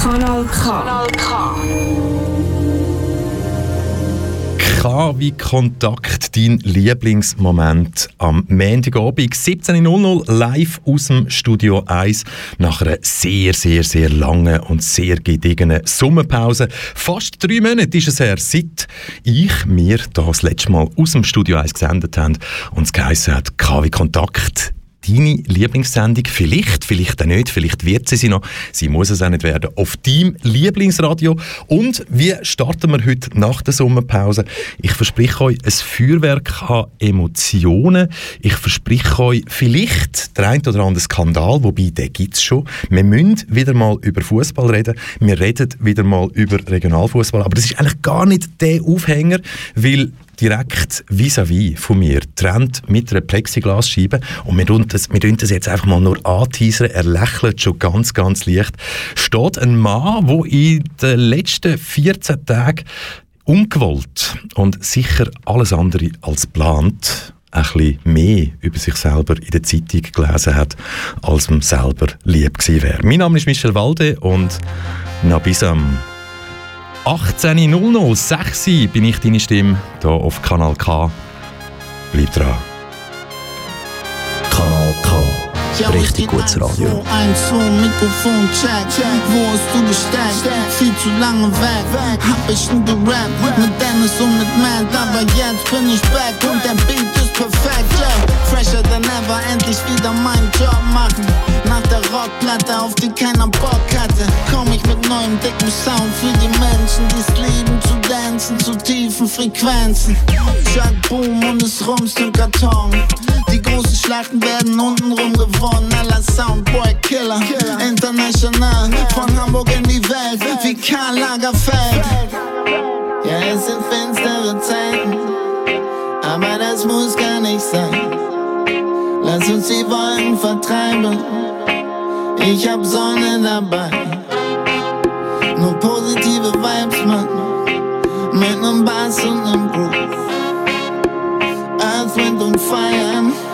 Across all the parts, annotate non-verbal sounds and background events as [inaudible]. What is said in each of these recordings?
Kanal K. K wie Kontakt, dein Lieblingsmoment am Montagabend 17.00 live aus dem Studio 1 nach einer sehr, sehr, sehr langen und sehr gediegenen Sommerpause. Fast drei Monate ist es her, seit ich mir das letzte Mal aus dem Studio 1 gesendet habe und es geheißen hat, K wie Kontakt, deine Lieblingssendung. Vielleicht, vielleicht auch nicht, vielleicht wird sie sie noch. Sie muss es auch nicht werden. Auf deinem Lieblingsradio. Und wie starten wir heute nach der Sommerpause? Ich verspreche euch ein Feuerwerk an Emotionen. Ich verspreche euch vielleicht der ein oder andere Skandal, wobei den gibt es schon. Wir müssen wieder mal über Fußball reden. Wir reden wieder mal über Regionalfußball. Aber das ist eigentlich gar nicht der Aufhänger, weil direkt vis-à-vis -vis von mir, trennt mit einer Plexiglasscheibe. Und wir tun das, das jetzt einfach mal nur anteasern, er lächelt schon ganz, ganz leicht, steht ein Mann, der in den letzten 14 Tagen ungewollt und sicher alles andere als plant ein bisschen mehr über sich selber in der Zeitung gelesen hat, als ihm selber lieb gewesen wäre. Mein Name ist Michel Walde und na bis am 18.00, 6 bin ich deine Stimme hier auf Kanal K. Bleib dran. Kanal K. Richtig gutes Radio. Wo hast du gesteckt? Viel zu lange weg. Hab ich nie gerappt. Mit Dennis und mit Matt. Aber jetzt bin ich back und der Beat ist perfekt. Yeah. Fresher than ever, endlich wieder meinen Job machen. Nach der Rockplatte, auf die keiner Bock hatte, komm ich mit neuem dicken Sound für die Menschen, die's lieben zu dancen zu tiefen Frequenzen. Chuck Boom und es rumst im Karton. Die großen Schlachten werden untenrum gewonnen. Aller Soundboy Killer, international. Von Hamburg in die Welt, wie Karl Lagerfeld. Ja, es sind finstere Zeiten, aber das muss gar nicht sein. Lass uns die Wolken vertreiben. Ich hab Sonne dabei. Nur positive Vibes, Mann. Mit nem Bass und nem Groove. Earth, Wind und Fire.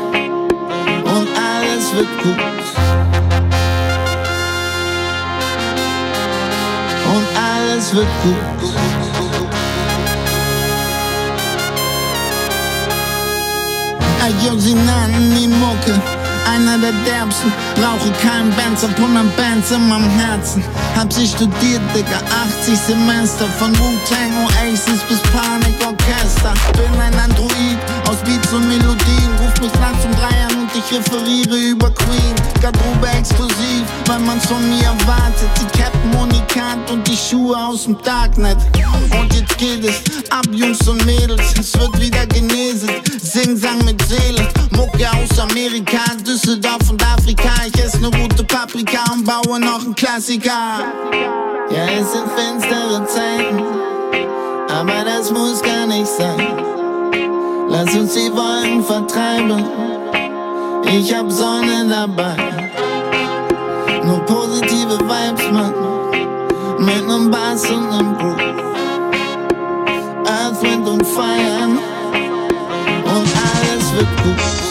Und alles wird gut. Und alles wird gut. Ayo, sie nannten ihn Mucke einer der derbsten. Rauche kein Benz, hab 100 Bands in meinem Herzen. Hab sie studiert, Digga, 80 Semester. Von Wu-Tang, Oasis bis Panikorchester. Bin ein Android aus Beats und Melodien. Ruf mich nachts um drei an und ich referiere über Queen. Garderobe exklusiv, weil man's von mir erwartet. Die Captain Unikat und die Schuhe aus dem Darknet. Und jetzt geht es ab, Jungs und Mädels. Es wird wieder geneset. Sing, Sang mit Seele. Mucke aus Amerika, Düsseldorf und Afrika. Ich esse ne rote Paprika und baue noch einen Klassiker. Ja, es sind finstere Zeiten, aber das muss gar nicht sein. Lass uns die Wolken vertreiben. Ich hab Sonne dabei. Nur positive Vibes, Mann. Mit nem Bass und nem Groove. Earth, Wind und Fire. Und alles wird gut.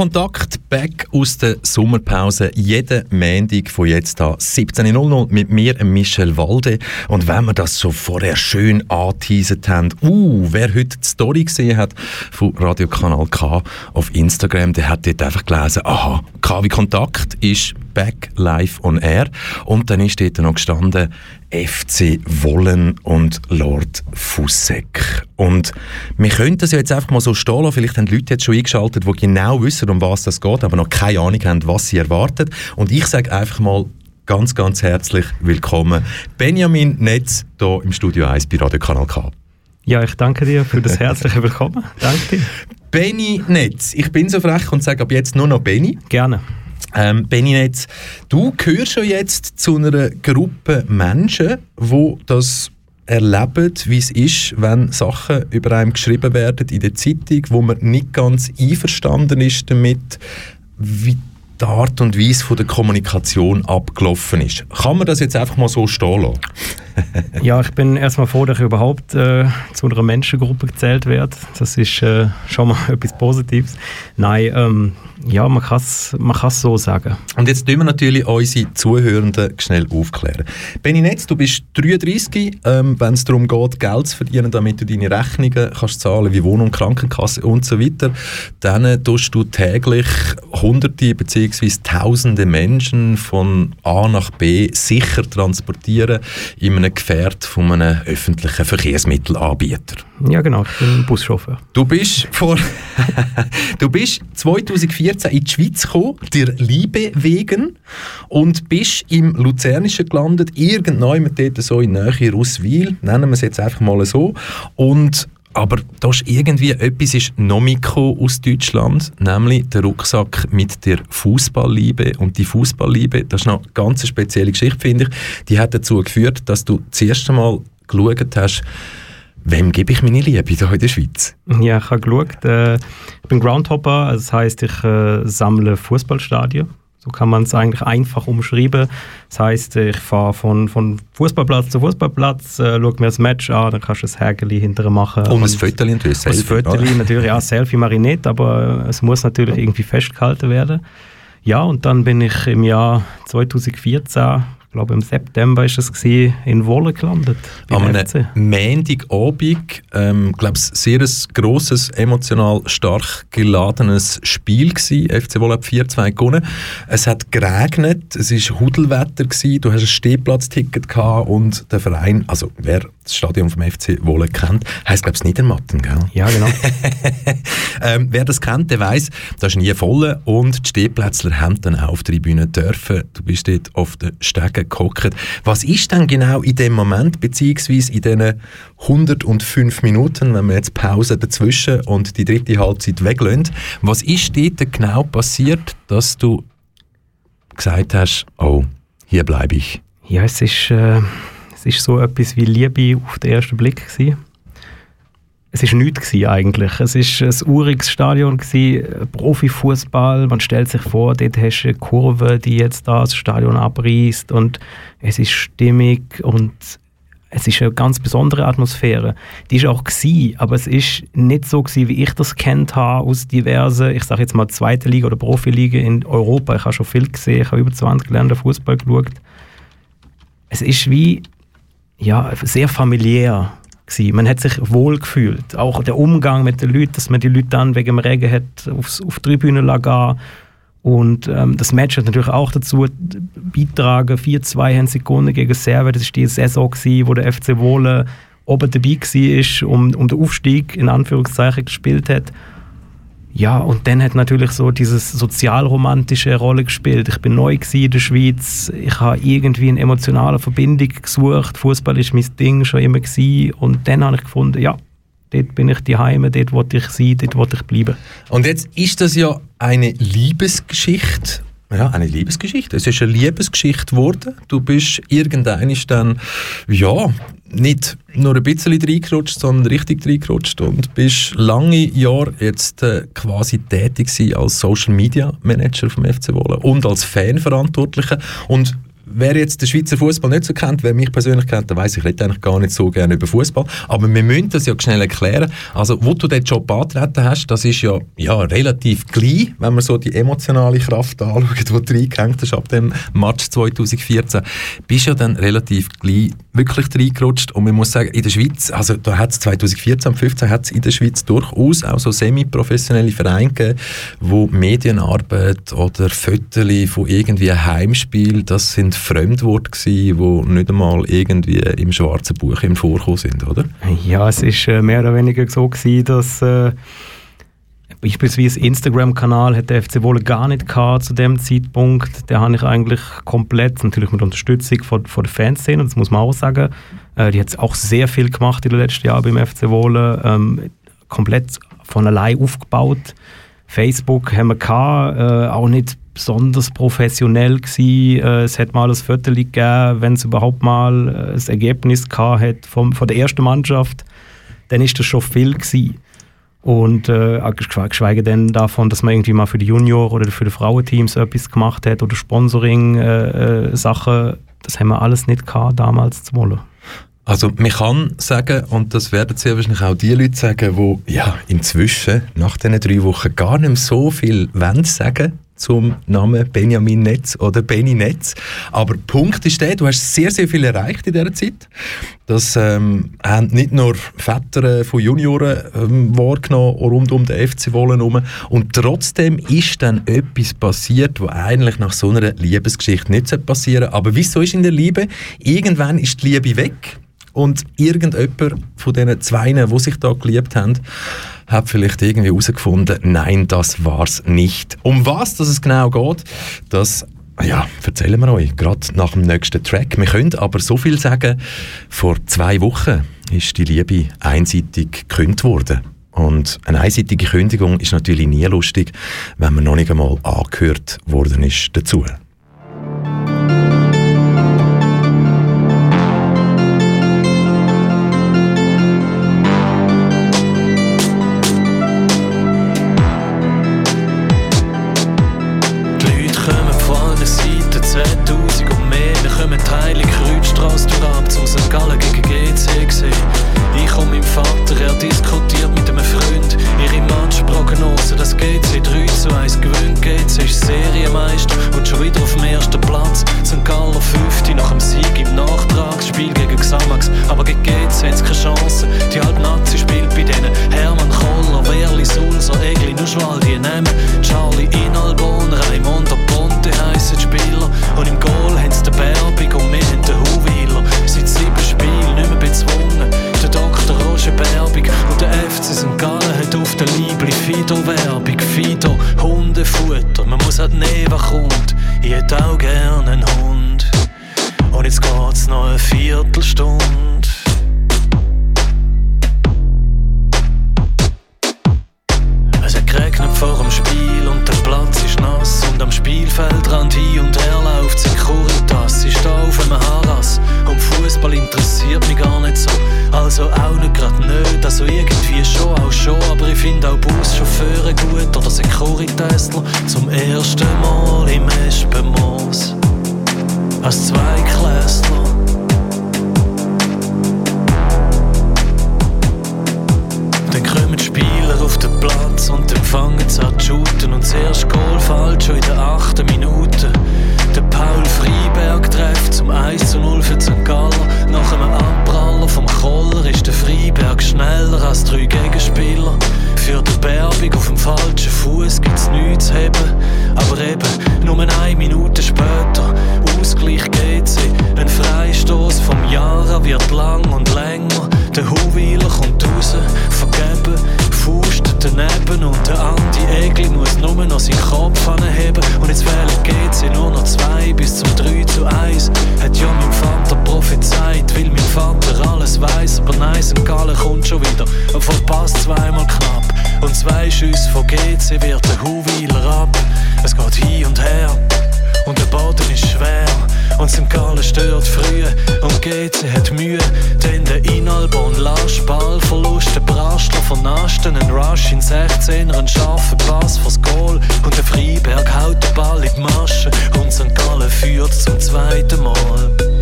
Kontakt, back aus der Sommerpause, jeden Montag von jetzt an 17.00 mit mir, Michel Walde. Und wenn wir das so vorher schön angeteasert haben, uh, wer heute die Story gesehen hat von Radiokanal K auf Instagram, der hat dort einfach gelesen, aha, KW Kontakt ist back live on air. Und dann ist dort noch gestanden, FC Wollen und Lord Fussek. Und wir könnten das ja jetzt einfach mal so stehen lassen. Vielleicht haben die Leute jetzt schon eingeschaltet, die genau wissen, um was das geht, aber noch keine Ahnung haben, was sie erwartet. Und ich sage einfach mal ganz, ganz herzlich willkommen Benjamin Netz hier im Studio 1 bei Radio Kanal K. Ja, ich danke dir für das herzliche Willkommen. Danke dir. Benny Netz, ich bin so frech und sage ab jetzt nur noch Benny. Gerne. Ähm, Benny Netz, du gehörst schon jetzt zu einer Gruppe Menschen, wo das erleben, wie es ist, wenn Sachen über einem geschrieben werden in der Zeitung, wo man nicht ganz einverstanden ist damit, wie die Art und Weise von der Kommunikation abgelaufen ist. Kann man das jetzt einfach mal so stehen lassen? [laughs] ja, ich bin erstmal froh, dass ich überhaupt äh, zu einer Menschengruppe gezählt werde. Das ist äh, schon mal [laughs] etwas Positives. Nein, ähm, ja, man kann es man so sagen. Und jetzt tun wir natürlich unsere Zuhörenden schnell aufklären. Benny Netz, du bist 33, ähm, wenn es darum geht, Geld zu verdienen, damit du deine Rechnungen kannst zahlen, wie Wohnung, Krankenkasse und so weiter, dann tust du täglich Hunderte bzw. Tausende Menschen von A nach B sicher transportieren in einem Gefährt von einem öffentlichen Verkehrsmittelanbieter. Ja genau, ich bin Buschauffeur. Du bist vor [laughs] du bist 2014 in die Schweiz gekommen, der Liebe wegen und bist im Luzernischen gelandet, irgendwann dort so in Nähe Russwil, nennen wir es jetzt einfach mal so und aber da ist irgendwie etwas ist noch aus Deutschland, nämlich der Rucksack mit der Fußballliebe und die Fußballliebe, das ist noch eine ganz spezielle Geschichte, finde ich. Die hat dazu geführt, dass du das erste Mal geschaut hast, Wem gebe ich meine Liebe hier in der Schweiz? Ja, ich habe geschaut. Äh, ich bin Groundhopper, also das heißt, ich äh, sammle Fußballstadien. So kann man es eigentlich einfach umschreiben. Das heißt, ich fahre von, von Fußballplatz zu Fußballplatz, äh, schaue mir das Match an, dann kannst du ein Hägeli hinterher machen. Und, und ein Fötterchen natürlich, Selfie. Ein Fötterchen natürlich, ja, Selfie mache ich nicht, aber es muss natürlich irgendwie festgehalten werden. Ja, und dann bin ich im Jahr 2014 ich glaube im September ist es gewesen, in Wolle gelandet. Am Montagabend, ähm, glaube ich, sehr ein grosses, emotional stark geladenes Spiel gewesen. FC Wolle hat 4-2 gewonnen. Es hat geregnet, es war Hudelwetter gewesen, du hast ein Stehplatzticket gehabt und der Verein, also wer das Stadion vom FC Wolle kennt, heisst glaube ich Niedermatten, gell? Ja, genau. [laughs] ähm, wer das kennt, der weiß, das ist nie voll und die Stehplätzler haben dann auch auf der Tribüne dürfen. Du bist dort auf den Stegen gehockt. Was ist denn genau in dem Moment, beziehungsweise in diesen 105 Minuten, wenn wir jetzt Pause dazwischen und die dritte Halbzeit weglassen, was ist dort genau passiert, dass du gesagt hast, oh, hier bleibe ich? Ja, es ist, äh, es ist so etwas wie Liebe auf den ersten Blick gewesen es ist nichts eigentlich. Es ist ein uriges Stadion Profifußball. Man stellt sich vor, dort hast du eine Kurve, die jetzt da das Stadion abreißt und es ist stimmig und es ist eine ganz besondere Atmosphäre. Die ist auch gewesen, aber es ist nicht so gewesen, wie ich das kennt habe aus diversen, ich sage jetzt mal zweite Liga oder Profiliga in Europa. Ich habe schon viel gesehen, ich habe über 20 Länder Fußball geschaut. Es ist wie ja sehr familiär gewesen. Man hat sich wohl gefühlt. Auch der Umgang mit den Leuten, dass man die Leute dann wegen dem Regen hat aufs, auf die Tribüne lagen. Und ähm, das Match hat natürlich auch dazu beitragen. 4-2 haben Sekunden gegen Serbien. Das war die Saison, gewesen, wo der FC Wohlen oben dabei war, um, um den Aufstieg in Anführungszeichen gespielt hat. Ja, und dann hat natürlich so dieses sozialromantische Rolle gespielt. Ich bin neu in der Schweiz, ich habe irgendwie eine emotionale Verbindung gesucht. Fußball ist mein Ding schon immer gewesen. und dann habe ich gefunden, ja, dort bin ich die Heime, dort wollte ich sein, dort wollte ich bleiben. Und jetzt ist das ja eine Liebesgeschichte ja, eine Liebesgeschichte. Es ist eine Liebesgeschichte geworden. Du bist irgendwann dann, ja, nicht nur ein bisschen reingerutscht, sondern richtig reingerutscht und bist lange Jahre jetzt äh, quasi tätig als Social Media Manager vom FC Wolle und als Fanverantwortlicher und wer jetzt den Schweizer Fußball nicht so kennt, wer mich persönlich kennt, der weiß, ich rede eigentlich gar nicht so gerne über Fußball. Aber wir müssen das ja schnell erklären. Also, wo du den Job antreten hast, das ist ja, ja relativ klein, wenn man so die emotionale Kraft anschaut, die du reingehängt hast ab dem Match 2014. Bist ja dann relativ klein wirklich reingerutscht. Und man muss sagen, in der Schweiz, also da hat es 2014 und 2015 hat es in der Schweiz durchaus auch so semi-professionelle Vereine gegeben, wo Medienarbeit oder Fotos von irgendwie Heimspiel, das sind Fremdworte gewesen, die nicht einmal irgendwie im schwarzen Buch im Vorkommen sind, oder? Ja, es ist äh, mehr oder weniger so gewesen, dass äh, Beispielsweise Instagram-Kanal hat der FC Wohle gar nicht gehabt zu dem Zeitpunkt. Den habe ich eigentlich komplett, natürlich mit Unterstützung von, von der Fanszene, das muss man auch sagen. Äh, die hat auch sehr viel gemacht in den letzten Jahren beim FC Wohle. Ähm, komplett von allein aufgebaut. Facebook haben wir gehabt, äh, auch nicht besonders professionell gewesen. Äh, es hat mal ein Viertel gegeben, wenn es überhaupt mal äh, ein Ergebnis gehabt hat vom, von der ersten Mannschaft, dann ist das schon viel gewesen. Und äh, geschweige denn davon, dass man irgendwie mal für die Junior- oder für die Frauenteams etwas gemacht hat oder Sponsoring-Sachen, äh, äh das haben wir alles nicht gehabt, damals zu wollen. Also man kann sagen, und das werden sehr wahrscheinlich auch die Leute sagen, die ja, inzwischen nach diesen drei Wochen gar nicht mehr so viel wollen sagen zum Namen Benjamin Netz oder Benny Netz. Aber Punkt ist der, du hast sehr, sehr viel erreicht in dieser Zeit. Das ähm, haben nicht nur Väter von Junioren ähm, wahrgenommen rund um den FC Wollen herum. Und trotzdem ist dann etwas passiert, was eigentlich nach so einer Liebesgeschichte nicht passieren sollte. Aber wieso ist in der Liebe? Irgendwann ist die Liebe weg und irgendjemand von diesen zwei, die sich da geliebt haben, hat vielleicht irgendwie herausgefunden, nein, das war's nicht. Um was dass es genau geht, das ja, erzählen wir euch, gerade nach dem nächsten Track. Wir können aber so viel sagen, vor zwei Wochen ist die Liebe einseitig gekündigt worden. Und eine einseitige Kündigung ist natürlich nie lustig, wenn man noch nicht einmal angehört worden ist dazu. für die St. Nach einem Abpraller vom Koller ist der Freiberg schneller als drei Gegenspieler. Für die Berbig auf dem falschen Fuß gibt's nichts zu heben. Aber eben, nur eine Minute später, Ausgleich geht sie. Ein Freistoß vom Jara wird lang und länger. Der Huweiler kommt raus, vergeben daneben und der Anti-Egli muss nur noch seinen Kopf anheben. Und jetzt wählen geht's in nur noch zwei bis zum 3 zu 1. Hat ja mein Vater prophezeit, weil mein Vater alles weiß. Aber nein, St. Gallen kommt schon wieder und verpasst zweimal knapp. Und zwei Schüsse von GC wird der Huweiler ab. Es geht hin und her und der Boden ist schwer. Und St. Gallen stört früh und geht sie hat Mühe. Denn der Inalbon Lasch, Ballverlust, der Brastler vernasten, ein Rush in 16er, ein scharfer Pass vors Goal. Und der Freiberg haut den Ball in die Masche und St. Gallen führt zum zweiten Mal.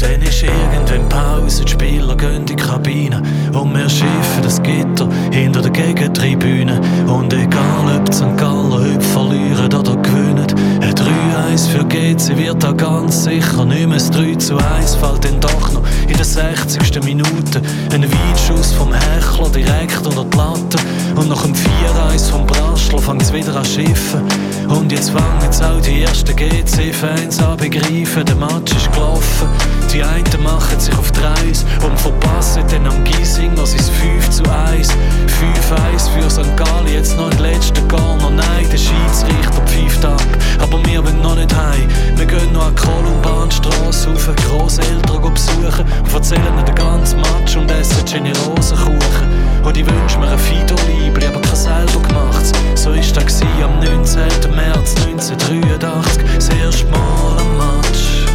Dann ist irgendwann Pause, die Spieler gehen in die Kabine und wir schiffen das Gitter hinter der Gegentribüne. Und egal ob St. Gallen heute verlieren oder gewinnen, ein 3-1 für GC wird da ganz sicher nicht mehr. Ein 3-1 fällt dann doch noch in der 60. Minute. Ein Weitschuss vom Hechler direkt unter die Latte. Und nach dem 4-1 vom Braschler fängt es wieder an schiffen. Und jetzt fangen jetzt auch die ersten GC-Fans an begreifen, der Match ist gelaufen. Die einen machen sich auf die Reise und verpassen dann am Giesinger sein 5 zu 1. 5-1 für St. Gallen, jetzt noch im letzten Corner. Nein, der Schiedsrichter pfeift ab. Aber von mir, wenn noch nicht heim. Wir gehen noch an die Kolumbanstrasse auf, Großeltern besuchen und erzählen ihnen den ganzen Matsch und essen Generosenkuchen. Und ich wünsche mir ein Fido-Libri, aber kein selber gemacht. So war das am 19. März 1983, das erste Mal am Matsch.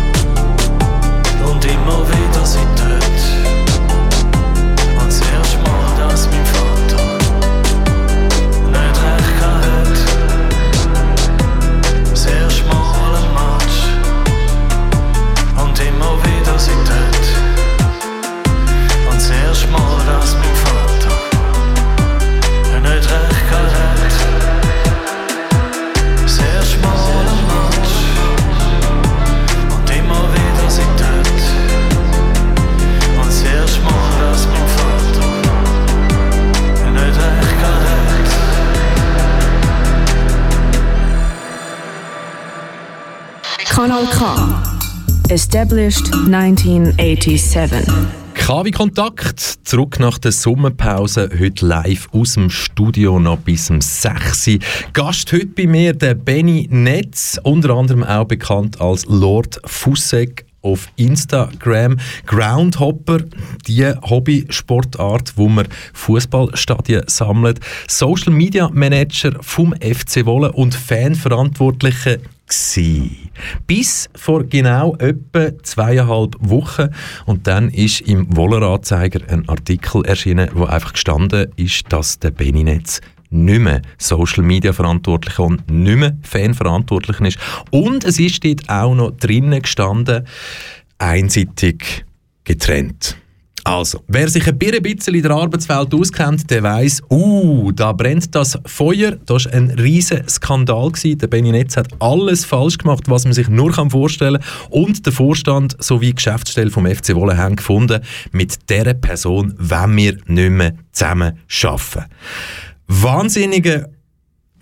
Und immer wieder sind dort. Established 1987. KW Kontakt, zurück nach der Sommerpause, heute live aus dem Studio noch bis zum 6. Gast heute bei mir der Benny Netz, unter anderem auch bekannt als Lord Fussek auf Instagram. Groundhopper, die Hobbysportart, wo man Fußballstadien sammelt. Social Media Manager vom FC Wolle und Fanverantwortliche gewesen. Bis vor genau etwa zweieinhalb Wochen. Und dann ist im Wolleranzeiger ein Artikel erschienen, wo einfach gestanden ist, dass der Beninetz nicht mehr Social Media verantwortlich und nicht mehr Fanverantwortlich ist. Und es ist dort auch noch drinnen gestanden, einseitig getrennt. Also, wer sich ein bisschen in der Arbeitswelt auskennt, der weiß, uh, da brennt das Feuer. Das war ein riesiger Skandal. Gewesen. Der Benny Netz hat alles falsch gemacht, was man sich nur vorstellen kann. Und der Vorstand sowie die Geschäftsstelle vom FC Wolle haben gefunden, mit dieser Person wollen wir nicht mehr zusammen arbeiten. Wahnsinnige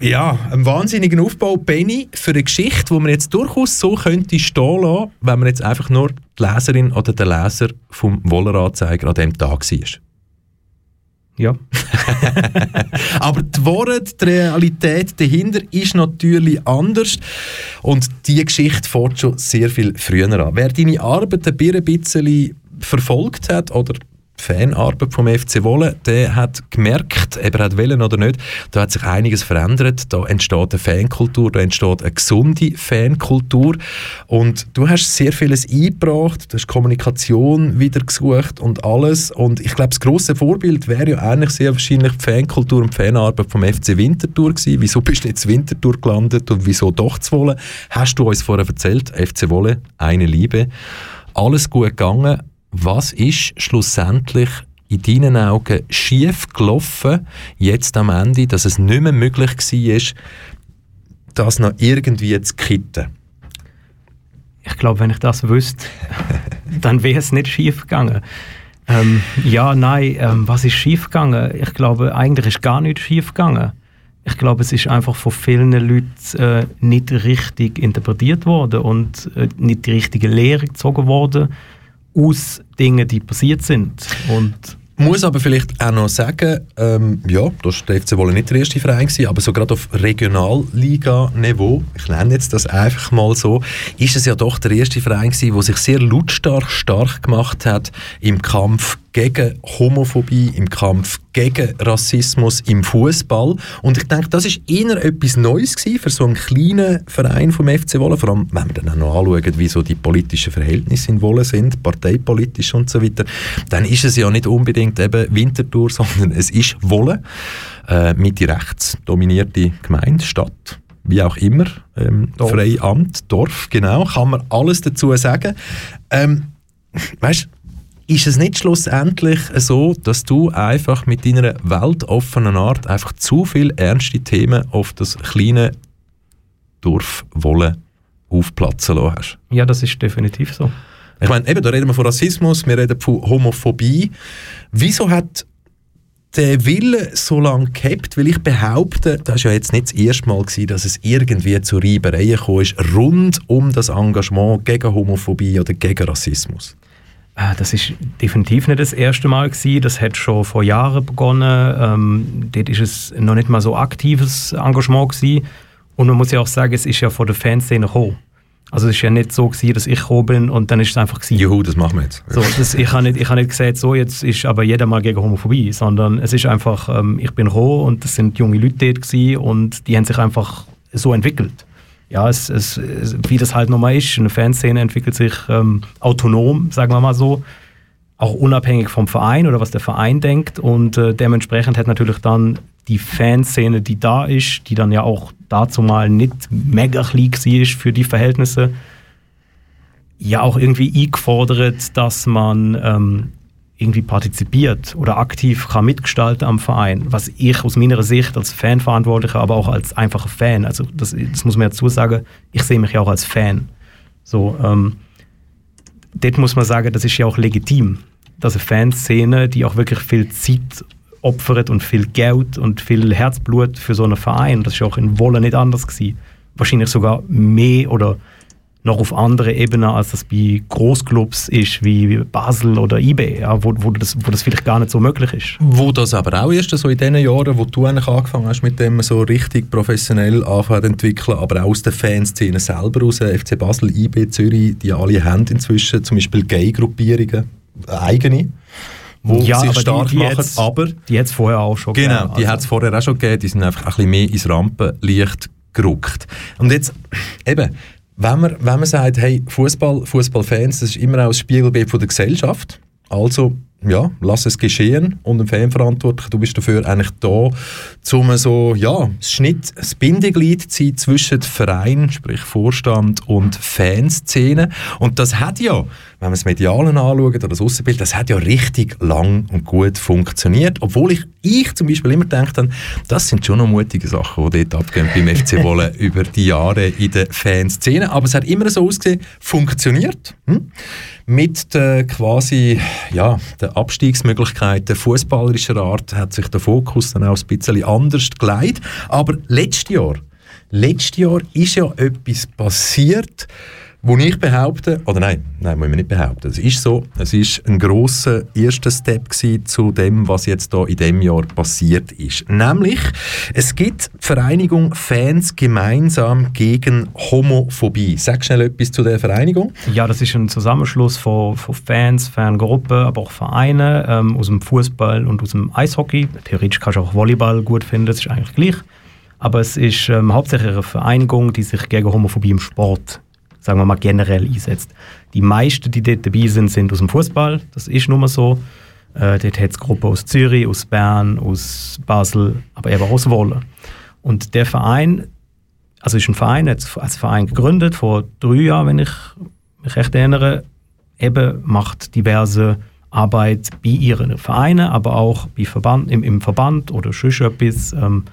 ja, ein wahnsinniger Aufbau, Benny, für eine Geschichte, die man jetzt durchaus so könnte stehen lassen, wenn man jetzt einfach nur die Leserin oder der Leser vom Wolleranzeiger an diesem Tag war. Ja. [laughs] Aber die Worte, die Realität dahinter ist natürlich anders. Und diese Geschichte fährt schon sehr viel früher an. Wer deine Arbeit ein bisschen verfolgt hat oder Fanarbeit vom FC Wolle, der hat gemerkt, ob er hat wollen oder nicht, da hat sich einiges verändert. Da entsteht eine Fankultur, da entsteht eine gesunde Fankultur. Und du hast sehr vieles eingebracht, du hast Kommunikation wieder gesucht und alles. Und ich glaube, das grosse Vorbild wäre ja eigentlich sehr wahrscheinlich die Fankultur und die Fanarbeit vom FC Winterthur gewesen. Wieso bist du in Winterthur gelandet und wieso doch zu Wolle? Hast du uns vorher erzählt, FC Wolle, eine Liebe. Alles gut gegangen, was ist schlussendlich in deinen Augen schief gelaufen, jetzt am Ende, dass es nicht mehr möglich war, das noch irgendwie zu kitten? Ich glaube, wenn ich das wüsste, [laughs] dann wäre es nicht schief gegangen. Ähm, ja, nein, ähm, was ist schief gegangen? Ich glaube, eigentlich ist gar nichts schief gegangen. Ich glaube, es ist einfach von vielen Leuten äh, nicht richtig interpretiert worden und äh, nicht die richtige Lehre gezogen worden aus Dingen, die passiert sind. Und muss aber vielleicht auch noch sagen, ähm, ja, das war der FC Wolle nicht der erste Verein, gewesen, aber so gerade auf Regionalliga-Niveau, ich nenne jetzt das einfach mal so, ist es ja doch der erste Verein der sich sehr lautstark stark gemacht hat im Kampf gegen Homophobie, im Kampf gegen Rassismus im Fußball. Und ich denke, das ist eher etwas Neues für so einen kleinen Verein vom FC Wolle. Vor allem, wenn wir dann auch noch anschauen, wie so die politischen Verhältnisse in Wolle sind, parteipolitisch und so weiter, dann ist es ja nicht unbedingt eben Winterthur, [laughs] sondern es ist Wolle, äh, Mitte rechts dominierte Gemeinde, Stadt wie auch immer, ähm, Freiamt, Dorf, genau, kann man alles dazu sagen. Ähm, [laughs] weißt, ist es nicht schlussendlich so, dass du einfach mit deiner weltoffenen Art einfach zu viele ernste Themen auf das kleine Dorf wollen aufplatzen lassen hast? Ja, das ist definitiv so. Ich meine, eben, da reden wir von Rassismus, wir reden von Homophobie. Wieso hat der Wille so lange gehabt, weil ich behaupte, das war ja jetzt nicht das erste Mal, gewesen, dass es irgendwie zu Reibereien gekommen ist, rund um das Engagement gegen Homophobie oder gegen Rassismus. Äh, das ist definitiv nicht das erste Mal gewesen. Das hat schon vor Jahren begonnen. Ähm, dort ist es noch nicht mal so aktives Engagement gewesen. Und man muss ja auch sagen, es ist ja von der Fanszene gekommen. Also es ist ja nicht so gewesen, dass ich gekommen bin und dann ist es einfach gewesen. Juhu, das machen wir jetzt. So, das, ich habe nicht, ich hab nicht gesagt, so jetzt ist aber jeder mal gegen Homophobie, sondern es ist einfach, ähm, ich bin roh und es sind junge Leute dort gewesen und die haben sich einfach so entwickelt. Ja, es, es, wie das halt nochmal ist, eine Fanszene entwickelt sich ähm, autonom, sagen wir mal so, auch unabhängig vom Verein oder was der Verein denkt. Und äh, dementsprechend hat natürlich dann die Fanszene, die da ist, die dann ja auch dazu mal nicht mega klein war für die Verhältnisse, ja auch irgendwie eingefordert, dass man ähm, irgendwie partizipiert oder aktiv kann mitgestalten am Verein. Was ich aus meiner Sicht als Fanverantwortlicher, aber auch als einfacher Fan, also das, das muss man dazu sagen, ich sehe mich ja auch als Fan. So, ähm, dort muss man sagen, das ist ja auch legitim, dass eine Fanszene, die auch wirklich viel Zeit opfert und viel Geld und viel Herzblut für so einen Verein. Das ist auch in Wolle nicht anders gewesen. Wahrscheinlich sogar mehr oder noch auf andere Ebenen, als das bei Großclubs ist, wie Basel oder IB, ja, wo, wo, das, wo das vielleicht gar nicht so möglich ist. Wo das aber auch ist, so in den Jahren, wo du eigentlich angefangen hast, mit dem so richtig professionell anfangen zu entwickeln, aber auch aus der Fanszene selber raus, FC Basel, IB, Zürich, die alle haben inzwischen zum Beispiel Gay-Gruppierungen, eigene wo ja, sich stark die, die machen. hat's- aber Die hat es vorher auch schon Genau, gegeben. die Also- hat es vorher auch schon gegeben, die sind einfach ein bisschen mehr ins Rampenlicht gerückt. Und jetzt, eben, wenn man, wenn man sagt, hey, Fußball, Fußballfans, das ist immer auch das Spiegelbild von der Gesellschaft, also ja, lass es geschehen und ein Fanverantwortlicher, du bist dafür eigentlich da, zum so, ja, das Schnitt, das Bindeglied zu sein zwischen Verein, sprich Vorstand und Fanszene. Und das hat ja, wenn man das Medialen anschaut oder das Aussenbild, das hat ja richtig lang und gut funktioniert. Obwohl ich, ich zum Beispiel immer gedacht habe, das sind schon noch mutige Sachen, die dort abgehen beim FC [laughs] Wolle über die Jahre in der Fanszene. Aber es hat immer so ausgesehen, funktioniert. Hm? Mit der quasi, ja, der Abstiegsmöglichkeiten fußballerischer Art hat sich der Fokus dann auch ein bisschen anders geleitet. Aber letztes Jahr, letztes Jahr ist ja etwas passiert, wo ich behaupte, oder nein, nein, muss man nicht behaupten, es ist so, es ist ein grosser erster Step zu dem, was jetzt da in dem Jahr passiert ist. Nämlich, es gibt die Vereinigung Fans gemeinsam gegen Homophobie. Sag schnell etwas zu der Vereinigung. Ja, das ist ein Zusammenschluss von, von Fans, Fangruppen, aber auch Vereine ähm, aus dem Fußball und aus dem Eishockey. Theoretisch kannst du auch Volleyball gut finden, das ist eigentlich gleich. Aber es ist ähm, hauptsächlich eine Vereinigung, die sich gegen Homophobie im Sport, sagen wir mal, generell einsetzt. Die meisten, die dort dabei sind, sind aus dem Fußball. Das ist nun mal so. Äh, dort hat es Gruppen aus Zürich, aus Bern, aus Basel, aber eben auch aus Wolle. Und der Verein also ist ein Verein, jetzt als Verein gegründet, vor drei Jahren, wenn ich mich recht erinnere, eben macht diverse Arbeit bei ihren Vereinen, aber auch bei Verband, im, im Verband oder sonst etwas ähm,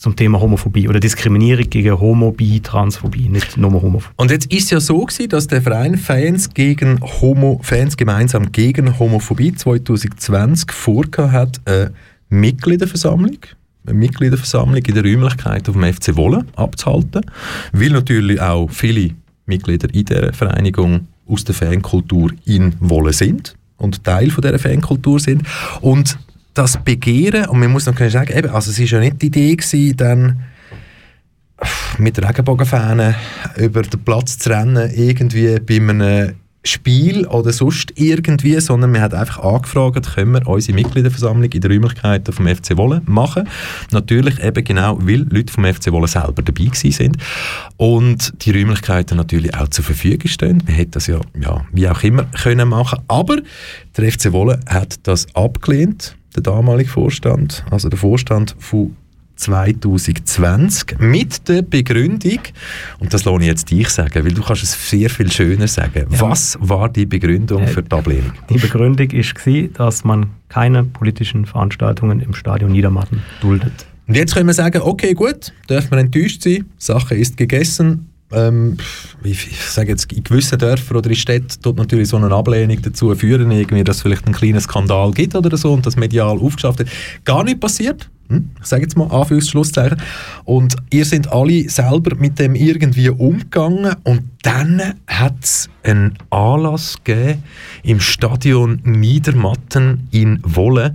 zum Thema Homophobie oder Diskriminierung gegen Homo, Bi, Transphobie, nicht nur Homophobie. Und jetzt ist ja so gewesen, dass der Verein Fans gegen Homo, Fans gemeinsam gegen Homophobie 2020 vorgehabt hat, eine Mitgliederversammlung, eine Mitgliederversammlung in der Räumlichkeit auf dem FC Wolle abzuhalten, weil natürlich auch viele Mitglieder in der Vereinigung aus der Fankultur in Wolle sind und Teil von dieser Fankultur sind und das Begehren, und man muss noch sagen, eben, also es ist ja nicht die Idee gewesen, dann mit Regenbogenfahnen über den Platz zu rennen, irgendwie bei einem Spiel oder sonst irgendwie, sondern wir hat einfach angefragt, können wir unsere Mitgliederversammlung in der Räumlichkeit vom FC Wolle machen. Natürlich eben genau, weil Leute vom FC Wolle selber dabei gewesen sind und die Räumlichkeiten natürlich auch zur Verfügung stehen. Man hätte das ja, ja wie auch immer können machen, aber der FC Wolle hat das abgelehnt, der damalige Vorstand, also der Vorstand von 2020 mit der Begründung, und das lohne ich jetzt dich sagen, weil du kannst es sehr viel schöner sagen. Was war die Begründung Äh, für die Ablehnung? Die Begründung war, dass man keine politischen Veranstaltungen im Stadion Niedermatten duldet. Und jetzt können wir sagen, okay, gut, dürfen wir enttäuscht sein, Sache ist gegessen. Ähm, ich, ich sage jetzt, in gewissen Dörfern oder in Städten tut natürlich so eine Ablehnung dazu führen, irgendwie, dass es vielleicht einen kleinen Skandal gibt oder so und das medial aufgeschafft wird. Gar nicht passiert. Hm? Ich sage jetzt mal Anführungsschlusszeichen. Und ihr seid alle selber mit dem irgendwie umgegangen und dann hat es einen Anlass gegeben im Stadion Niedermatten in Wolle,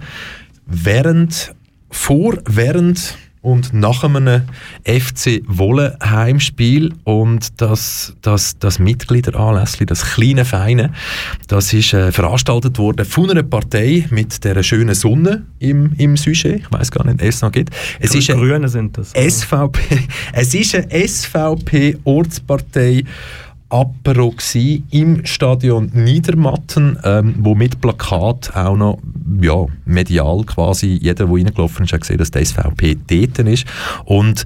während, vor, während und nach einem FC Wolle Heimspiel und das, das, das Mitgliederanlässli, das kleine Feine, das ist äh, veranstaltet worden von einer Partei mit der schönen Sonne im, im Sujet. Ich weiß gar nicht, es noch gibt. Es Die ist eine Grünen sind das. SVP, [laughs] es ist eine SVP-Ortspartei Apero im Stadion Niedermatten, ähm, wo mit Plakat auch noch ja, medial quasi jeder, der reingelaufen ist, hat gesehen, dass die SVP dort ist. Und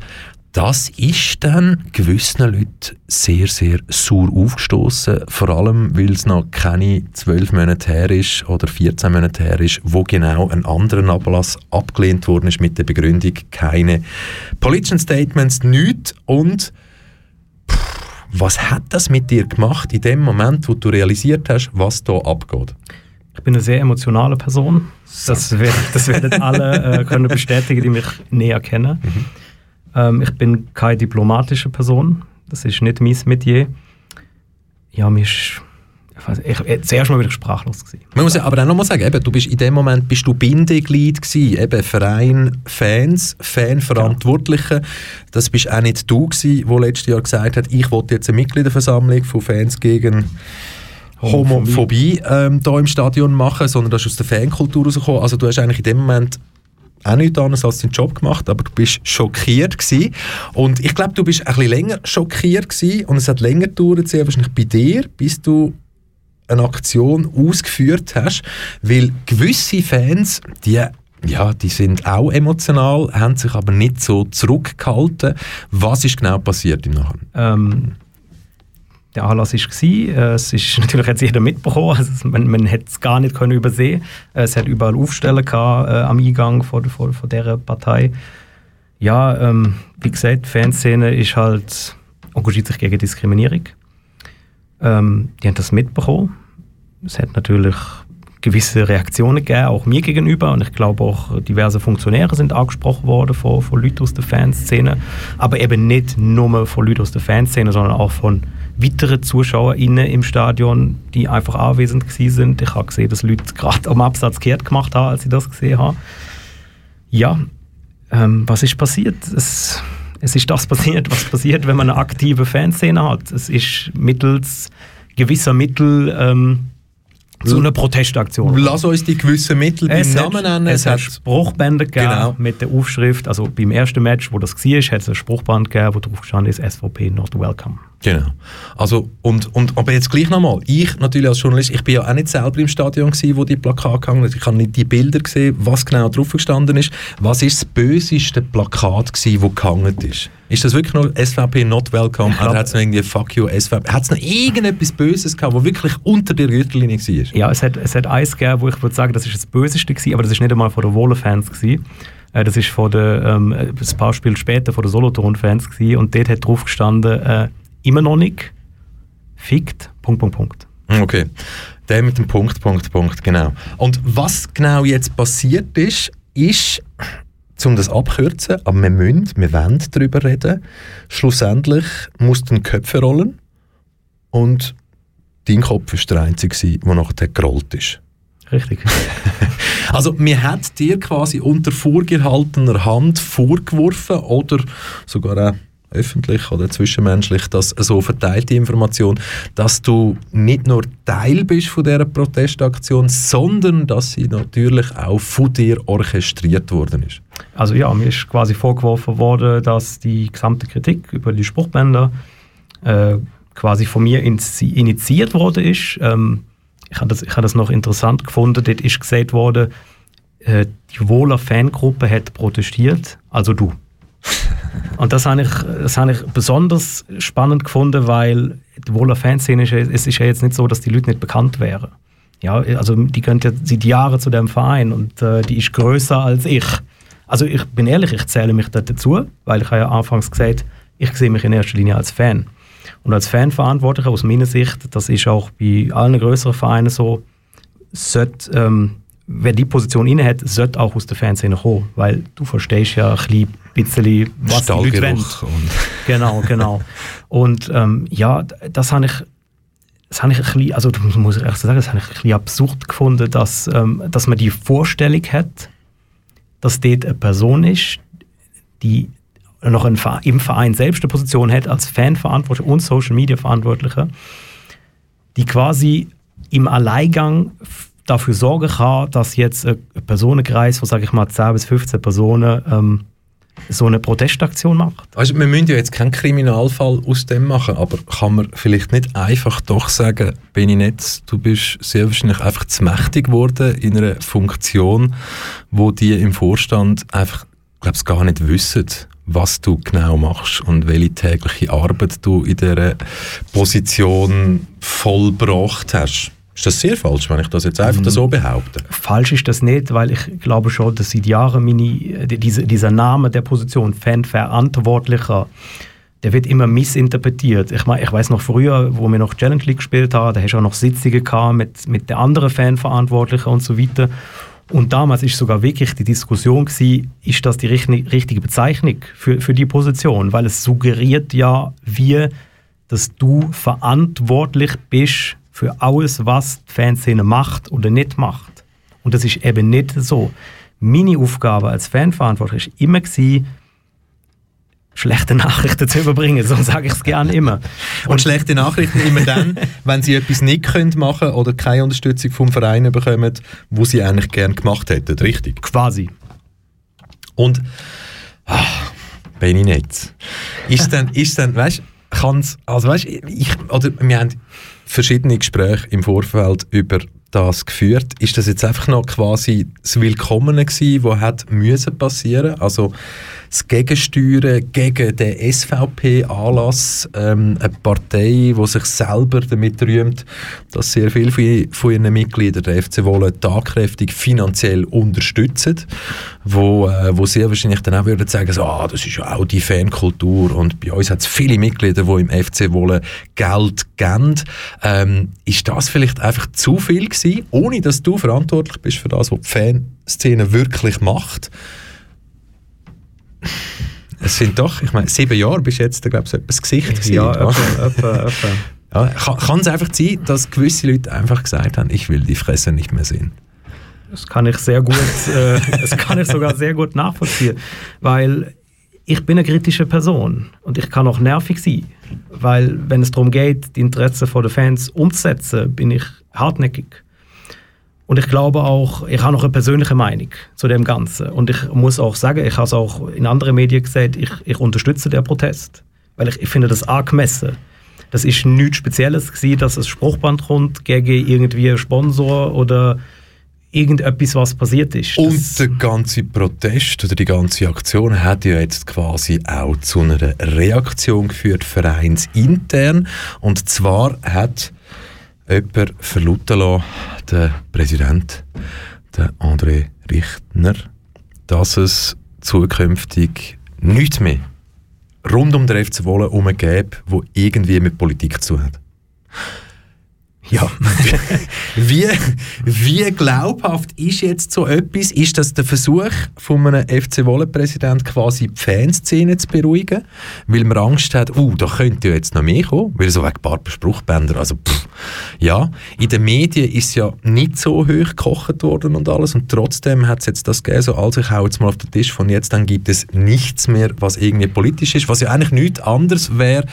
das ist dann gewissen Leuten sehr, sehr sauer aufgestoßen. Vor allem, weil es noch keine zwölf Monate her ist oder 14 Monate her ist, wo genau ein anderer Ablass abgelehnt worden ist mit der Begründung keine politischen Statements, nichts. Und was hat das mit dir gemacht in dem Moment, wo du realisiert hast, was da abgeht? Ich bin eine sehr emotionale Person. Das, wird, das werden [laughs] alle äh, können bestätigen, die mich näher kennen. Ähm, ich bin keine diplomatische Person. Das ist nicht mein Metier. Ja, mir ist... Ich ich, zuerst mal bin ich sprachlos gewesen. Man muss ja aber auch nochmal sagen, eben, du bist in dem Moment bist du Bindeglied gewesen, eben Verein, Fans, Fanverantwortliche. Das bist auch nicht du gewesen, wo letztes Jahr gesagt hat, ich wollte jetzt eine Mitgliederversammlung von Fans gegen Homophobie ähm, da im Stadion machen, sondern das ist aus der Fankultur rausgekommen. Also du hast eigentlich in dem Moment auch nichts anderes als deinen Job gemacht, aber du bist schockiert gewesen. Und ich glaube, du bist ein bisschen länger schockiert gewesen und es hat länger gedauert, wahrscheinlich bei dir, bis du eine Aktion ausgeführt hast, weil gewisse Fans, die ja, die sind auch emotional, haben sich aber nicht so zurückgehalten. Was ist genau passiert im Nachhinein? Ähm, der Anlass war, äh, es ist [laughs] natürlich hat jeder mitbekommen, also man, man hätte es gar nicht können übersehen. Äh, Es hat überall Aufstellen gehabt, äh, am Eingang von, von, von dieser Partei. Ja, ähm, wie gesagt, die Fanszene ist halt, engagiert sich gegen Diskriminierung. Ähm, die haben das mitbekommen. Es hat natürlich gewisse Reaktionen gegeben, auch mir gegenüber. Und ich glaube auch diverse Funktionäre sind angesprochen worden von, von Leuten aus der Fanszene. Aber eben nicht nur von Leuten aus der Fanszene, sondern auch von weiteren ZuschauerInnen im Stadion, die einfach anwesend gewesen sind. Ich habe gesehen, dass Leute gerade am Absatz kehrt gemacht haben, als ich das gesehen habe. Ja, ähm, was ist passiert? Es, es ist das passiert, was passiert, wenn man eine aktive Fanszene hat. Es ist mittels gewisser Mittel ähm, zu einer Protestaktion. Lass uns die gewissen Mittel beim Es Namen hat, nennen. es hat Spruchbänder gegeben Genau. mit der Aufschrift, also beim ersten Match, wo das war, hat es ein Spruchband gegeben, wo drauf gestanden ist, SVP not welcome. Genau. Also, und, und, aber jetzt gleich nochmal. Ich natürlich als Journalist, ich bin ja auch nicht selber im Stadion gewesen, wo die Plakate gehangen sind. Ich habe nicht die Bilder gesehen, was genau drauf gestanden ist. Was ist das böseste Plakat gewesen, das gehangen ist? Ist das wirklich noch SVP not welcome? Oder hat es noch irgendwie fuck you SVP? Hat es noch irgendetwas Böses gehabt, das wirklich unter der Gürtellinie war? Ja, es hat, es hat eins gegeben, wo ich würde sagen, das ist das Böseste gewesen, aber das ist nicht einmal von den Wohler-Fans gewesen. Äh, das ist von den, ähm, ein paar Spiele später von den Solothurn-Fans gewesen und dort hat drauf gestanden, äh, immer noch nicht, fickt, Punkt, Punkt, Punkt. Okay, der mit dem Punkt, Punkt, Punkt, genau. Und was genau jetzt passiert ist, ist, um das abkürzen, aber wir müssen, wir wollen darüber reden, schlussendlich mussten Köpfe rollen und dein Kopf ist der einzige, der nachher gerollt ist. Richtig. [laughs] Also, mir hat dir quasi unter vorgehaltener Hand vorgeworfen oder sogar auch öffentlich oder zwischenmenschlich, dass so verteilte Information, dass du nicht nur Teil bist von dieser Protestaktion, sondern dass sie natürlich auch von dir orchestriert worden ist. Also ja, mir ist quasi vorgeworfen worden, dass die gesamte Kritik über die Spruchbänder äh, quasi von mir initi- initiiert worden ist. Ähm, ich habe das, habe das noch interessant gefunden. Dort ist gesagt worden, äh, die Wohler Fangruppe hat protestiert, also du. [laughs] Und das habe, ich, das habe ich besonders spannend gefunden, weil Wohler Fanszene ist, es ist ja jetzt nicht so, dass die Leute nicht bekannt wären. Ja, also die gehört ja seit Jahren zu dem Verein und äh, die ist größer als ich. Also ich bin ehrlich, ich zähle mich da dazu, weil ich habe ja anfangs gesagt, ich sehe mich in erster Linie als Fan. Und als Fanverantwortlicher aus meiner Sicht, das ist auch bei allen größeren Vereinen so, sollte, ähm, wer die Position inne hat, sollte auch aus der Fanszene kommen, weil du verstehst ja ein bisschen, was die Leute wollen. [laughs] Genau, genau. Und ähm, ja, das habe ich, das habe ich ein bisschen, also das muss ich echt sagen, das habe ich ein bisschen absurd gefunden, dass, ähm, dass man die Vorstellung hat, dass dort eine Person ist, die noch im Verein selbst eine Position hat als Fanverantwortlicher und Social Media Verantwortlicher, die quasi im Alleingang dafür sorgen kann, dass jetzt ein Personenkreis von, sage ich mal, 10 bis 15 Personen ähm, so eine Protestaktion macht. Also wir müssen ja jetzt keinen Kriminalfall aus dem machen, aber kann man vielleicht nicht einfach doch sagen, Benny Netz, du bist sehr wahrscheinlich einfach zu mächtig geworden in einer Funktion, wo die im Vorstand einfach, glaube gar nicht wissen, was du genau machst und welche tägliche Arbeit du in dieser Position vollbracht hast. Ist das sehr falsch, wenn ich das jetzt einfach so behaupte? Falsch ist das nicht, weil ich glaube schon, dass seit Jahren meine, diese, dieser Name der Position Fanverantwortlicher, der wird immer missinterpretiert. Ich meine, ich weiß noch früher, wo wir noch Challenge League gespielt haben, da hast du auch noch Sitzungen gehabt mit, mit den anderen Fanverantwortlichen und so weiter. Und damals ist sogar wirklich die Diskussion gewesen, ist das die richtige Bezeichnung für, für die Position? Weil es suggeriert ja, wie, dass du verantwortlich bist für alles, was die Fanszene macht oder nicht macht. Und das ist eben nicht so. Meine Aufgabe als Fanverantwortlich war immer, gewesen, schlechte Nachrichten zu überbringen, so sage ich es gerne immer. Und, Und, schlechte Nachrichten immer dann, [laughs] wenn sie etwas nicht können machen oder keine Unterstützung vom Verein bekommen, wo sie eigentlich gerne gemacht hätten, richtig? Quasi. Und ach, Benny Netz. Ist dann, ist dann, weißt, kann's, also weißt, ich, oder wir haben verschiedene Gespräche im Vorfeld über das geführt. Ist das jetzt einfach noch quasi das Willkommene gewesen, was hat müssen passieren? Also das Gegensteuern gegen den SVP-Anlass, ähm, eine Partei, die sich selber damit rühmt, dass sehr viele von ihren Mitgliedern der FC Wolle tatkräftig finanziell unterstützen, wo, äh, wo sehr wahrscheinlich dann auch würden sagen, so, ah, das ist ja auch die Fankultur und bei uns hat es viele Mitglieder, die im FC Wolle Geld geben. Ähm, ist das vielleicht einfach zu viel gewesen, ohne dass du verantwortlich bist für das, was die Fanszene wirklich macht? Es sind doch, ich meine, sieben Jahre bist du jetzt, glaube ich, so etwas Gesicht Ja, etwa, etwa, etwa. Ja, kann es einfach sein, dass gewisse Leute einfach gesagt haben, ich will die Fresse nicht mehr sehen? Das kann ich sehr gut, äh, [laughs] das kann ich sogar sehr gut nachvollziehen, weil ich bin eine kritische Person und ich kann auch nervig sein, weil wenn es darum geht, die Interessen der Fans umzusetzen, bin ich hartnäckig. Und ich glaube auch, ich habe noch eine persönliche Meinung zu dem Ganzen. Und ich muss auch sagen, ich habe es auch in anderen Medien gesagt, ich, ich unterstütze den Protest. Weil ich, ich finde das angemessen. Das ist nichts Spezielles gewesen, dass ein Spruchband kommt gegen irgendwie einen Sponsor oder irgendetwas, was passiert ist. Und der ganze Protest oder die ganze Aktion hat ja jetzt quasi auch zu einer Reaktion geführt, vereinsintern. Und zwar hat jemand verlauten lassen, der Präsident, der André Richtner, dass es zukünftig nichts mehr rund um den FC Wolle herum gäbe, wo irgendwie mit Politik zu hat. Ja, [laughs] wie, wie glaubhaft ist jetzt so etwas? Ist das der Versuch von einem FC Wolle-Präsident quasi die Fanszene zu beruhigen? Weil man Angst hat, uh, da könnte ja jetzt noch mehr kommen, weil so wegen paar Spruchbänder, also pff, ja. In den Medien ist ja nicht so hoch gekocht worden und alles und trotzdem hat es jetzt das gegeben, so also ich hau jetzt mal auf den Tisch, von jetzt dann gibt es nichts mehr, was irgendwie politisch ist, was ja eigentlich nichts anderes wäre,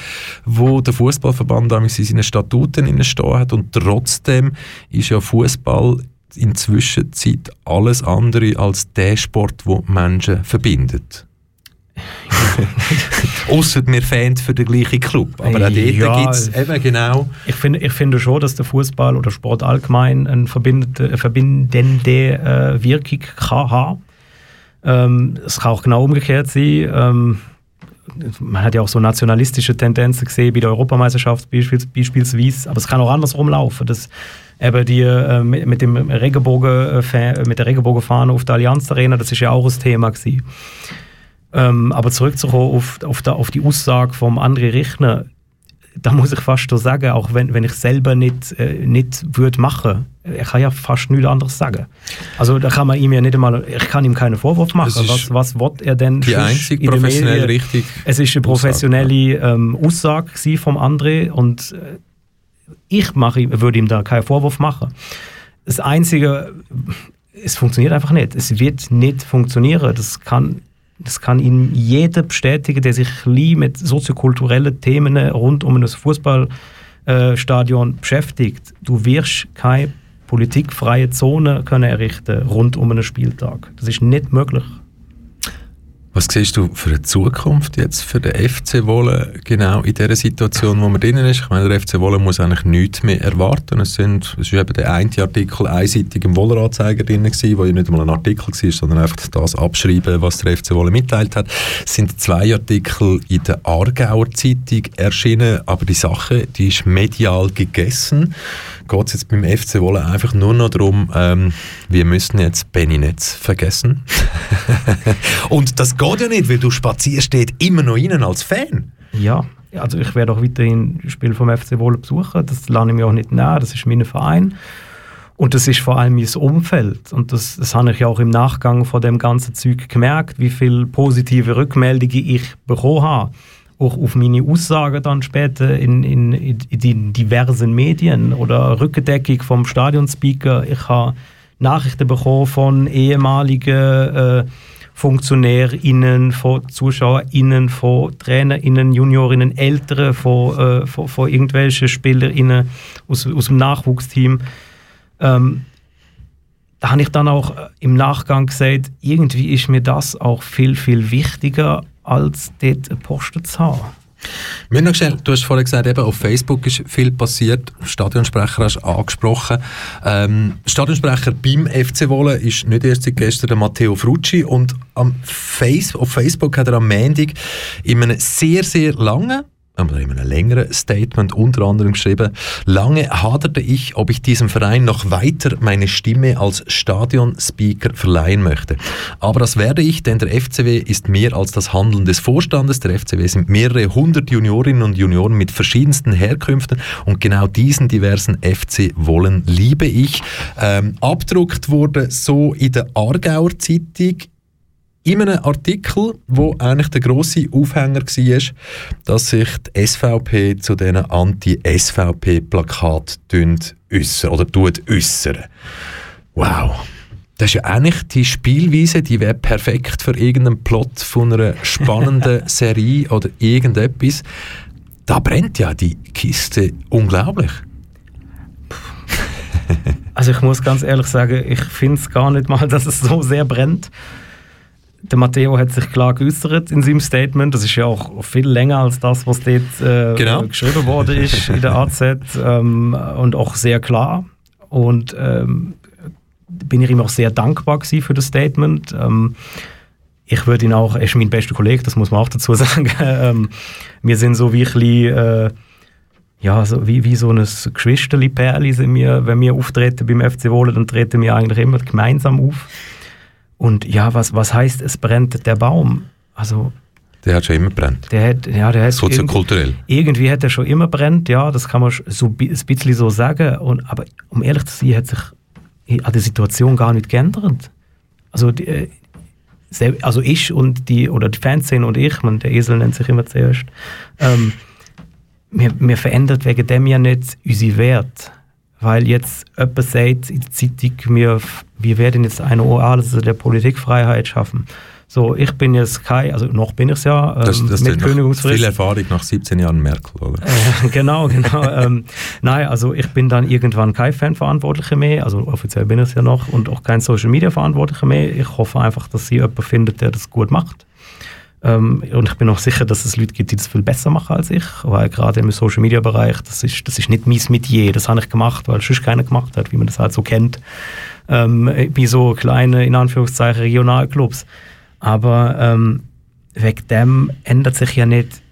wo der Fußballverband in seinen Statuten stehen hat und trotzdem ist ja Fußball in Zwischenzeit alles andere als der Sport, wo Menschen verbindet. [laughs] Außer wir Fans für den gleichen Club. Aber auch dort ja, gibt es eben genau. Ich finde, ich finde schon, dass der Fußball oder Sport allgemein eine verbindende, verbindende äh, Wirkung kann haben. Ähm, es kann auch genau umgekehrt sein. Ähm, man hat ja auch so nationalistische Tendenzen gesehen bei der Europameisterschaft beispielsweise, aber es kann auch andersrum laufen, dass eben die äh, mit, dem Regenbogen, äh, mit der Regenbogenfahne auf der Allianz Arena, das ist ja auch ein Thema gewesen. Ähm, aber zurückzukommen auf, auf, der, auf die Aussage vom André Richtner, da muss ich fast so sagen, auch wenn, wenn ich selber nicht, äh, nicht würde machen, er kann ja fast nichts anderes sagen. Also da kann man ihm ja nicht einmal, ich kann ihm keinen Vorwurf machen. Was, was will er denn? Die einzig professionell richtig. Es ist eine professionelle ähm, Aussage vom André und äh, ich mache, würde ihm da keinen Vorwurf machen. Das Einzige, es funktioniert einfach nicht. Es wird nicht funktionieren. Das kann das kann Ihnen jeder bestätigen, der sich mit soziokulturellen Themen rund um ein Fußballstadion beschäftigt. Du wirst keine politikfreie Zone können errichten rund um einen Spieltag. Das ist nicht möglich. Was siehst du für eine Zukunft jetzt für den FC Wolle genau in dieser Situation, wo man drinnen ist? Ich meine, der FC Wolle muss eigentlich nichts mehr erwarten. Es, sind, es ist eben der eine Artikel einseitig im Woller-Anzeiger drin gewesen, wo ja nicht mal ein Artikel war, sondern einfach das abschreiben, was der FC Wolle mitteilt hat. Es sind zwei Artikel in der Aargauer Zeitung erschienen, aber die Sache, die ist medial gegessen geht es jetzt beim FC Wolle einfach nur noch darum, ähm, wir müssen jetzt Benny Netz vergessen. [laughs] und das geht ja nicht, weil du spazierst immer noch innen als Fan. Ja, also ich werde auch weiterhin Spiel vom FC Wolle besuchen. Das lerne ich mir auch nicht näher. Das ist mein Verein. Und das ist vor allem mein Umfeld. Und das, das habe ich ja auch im Nachgang von dem ganzen Zeug gemerkt, wie viele positive Rückmeldungen ich bekommen habe auch auf meine Aussagen dann später in, in, in, in diversen Medien oder Rückendeckung vom Stadionspeaker. Ich habe Nachrichten bekommen von ehemaligen äh, FunktionärInnen, von ZuschauerInnen, von TrainerInnen, JuniorInnen, Eltern, von, äh, von, von irgendwelchen SpielerInnen aus, aus dem Nachwuchsteam. Ähm, da habe ich dann auch im Nachgang gesagt, irgendwie ist mir das auch viel, viel wichtiger als dort einen Posten zu haben. Mir schnell, du hast vorhin gesagt, eben auf Facebook ist viel passiert. Stadionsprecher hast du angesprochen. Ähm, Stadionsprecher beim FC Wolle ist nicht erst seit gestern der Matteo Frucci und am Face, auf Facebook hat er am Montag in einem sehr, sehr langen in einem längeren Statement unter anderem geschrieben, lange haderte ich, ob ich diesem Verein noch weiter meine Stimme als Stadionspeaker verleihen möchte. Aber das werde ich, denn der FCW ist mehr als das Handeln des Vorstandes. Der FCW sind mehrere hundert Juniorinnen und Junioren mit verschiedensten Herkünften und genau diesen diversen FC wollen liebe ich. Ähm, abdruckt wurde so in der Aargauer Zeitung in einem Artikel, wo eigentlich der große Aufhänger war, dass sich die SVP zu diesen Anti-SVP-Plakaten äußern oder tut äußern. Wow. Das ist ja eigentlich die Spielweise, die wäre perfekt für irgendeinen Plot von einer spannenden [laughs] Serie oder irgendetwas. Da brennt ja die Kiste unglaublich. Also ich muss ganz ehrlich sagen, ich finde es gar nicht mal, [laughs] dass es so sehr brennt der Matteo hat sich klar geäußert in seinem Statement. Das ist ja auch viel länger als das, was dort äh, genau. geschrieben worden ist in der AZ ähm, und auch sehr klar. Und ähm, bin ich ihm auch sehr dankbar für das Statement. Ähm, ich würde ihn auch, er ist mein bester Kollege, das muss man auch dazu [laughs] sagen. ähm, wir sind so wirklich, äh, ja, so wie, wie so ein Geschwisterli-Pärli sind wir, wenn wir auftreten beim FC Wohlen, dann treten wir eigentlich immer gemeinsam auf. Und ja, was, was heißt, es brennt der Baum? Also, der hat schon immer brennt. Der hat, ja, der hat Soziokulturell. Irgendwie, irgendwie hat er schon immer brennt, ja, das kann man so ein bisschen so sagen. Und, aber um ehrlich zu sein, hat sich an der Situation gar nicht geändert. Also, die, äh, also ich und die, oder die Fanszene und ich, man, der Esel nennt sich immer zuerst, ähm, wir, wir verändert wegen dem ja nicht unsere Werte weil jetzt jemand sagt in der Zeitung, wir, wir werden jetzt eine Oase der Politikfreiheit schaffen. So, ich bin jetzt kein, also noch bin ich es ja, ähm, das, das mit Kündigungsfrist. Viel Erfahrung nach 17 Jahren Merkel, oder? Äh, [laughs] genau, genau. ähm, nein, also ich bin dann irgendwann kein Fanverantwortlicher mehr, also offiziell bin ich es ja noch, und auch kein Social Media Verantwortlicher mehr. Ich hoffe einfach, dass sie jemanden findet, der das gut macht. Ähm, und ich bin auch sicher, dass es Leute gibt, die das viel besser machen als ich, weil gerade im Social Media Bereich, das ist, das ist nicht mein Metier, das habe ich gemacht, weil es sonst keiner gemacht hat, wie man das halt so kennt, ähm, bei so kleinen, in Anführungszeichen, Regionalclubs. Aber ähm, wegen dem ändert sich ja nicht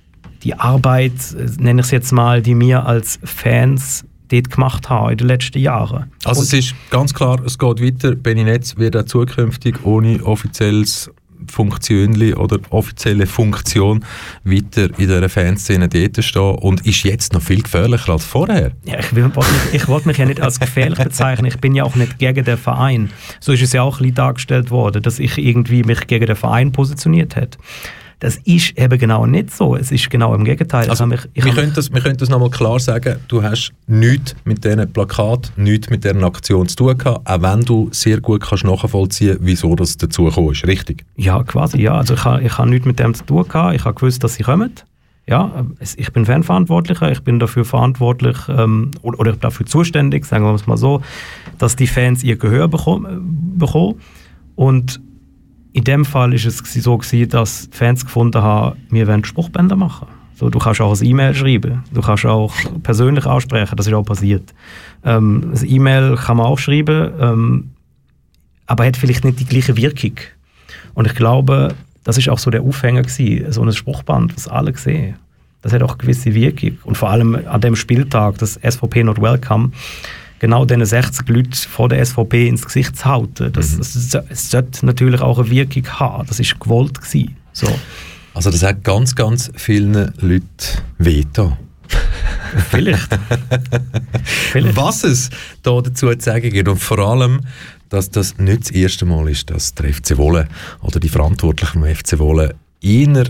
die Arbeit, nenne ich es jetzt mal, die wir als Fans dort gemacht haben in den letzten Jahren. Also Und es ist ganz klar, es geht weiter. Benny Netz wird auch zukünftig ohne offizielles Funktion oder offizielle Funktion weiter in dieser Fanszene dort stehen und ist jetzt noch viel gefährlicher als vorher. Ja, ich wollte mich, wollt mich ja nicht als gefährlich bezeichnen. Ich bin ja auch nicht gegen den Verein. So ist es ja auch ein bisschen dargestellt worden, dass ich irgendwie mich gegen den Verein positioniert hätte. Das ist eben genau nicht so. Es ist genau im Gegenteil. Also, mich, wir, können das, wir können das nochmal klar sagen, du hast nichts mit diesen Plakat, nichts mit dieser Aktion zu tun gehabt, auch wenn du sehr gut kannst nachvollziehen wieso das dazu gekommen ist, richtig? Ja, quasi, ja. Also ich habe ich ha nichts mit dem zu tun gehabt. Ich habe gewusst, dass sie kommen. Ja, ich bin Fanverantwortlicher, ich bin dafür verantwortlich ähm, oder, oder, dafür zuständig, sagen wir es mal so, dass die Fans ihr Gehör bekommen. bekommen. Und in dem Fall ist es so gewesen, dass die Fans gefunden haben, wir wollen Spruchbänder machen. So, du kannst auch ein E-Mail schreiben, du kannst auch persönlich ansprechen, das ist auch passiert. Ähm, ein E-Mail kann man auch schreiben, ähm, aber hat vielleicht nicht die gleiche Wirkung. Und ich glaube, das ist auch so der Aufhänger gewesen, so ein Spruchband, was alle sehen. Das hat auch eine gewisse Wirkung. Und vor allem an dem Spieltag, das SVP Not Welcome, genau diesen 60 Leuten vor der SVP ins Gesicht zu halten. Das, mhm. das, das, sollte natürlich auch eine Wirkung haben. Das war gewollt. Gewesen. So. Also das hat ganz, ganz vielen Leuten wehgetan. [laughs] Vielleicht. Vielleicht. Was es da dazu zu sagen gibt und vor allem, dass das nicht das erste Mal ist, dass der FC Wolle oder die Verantwortlichen vom FC Wolle eher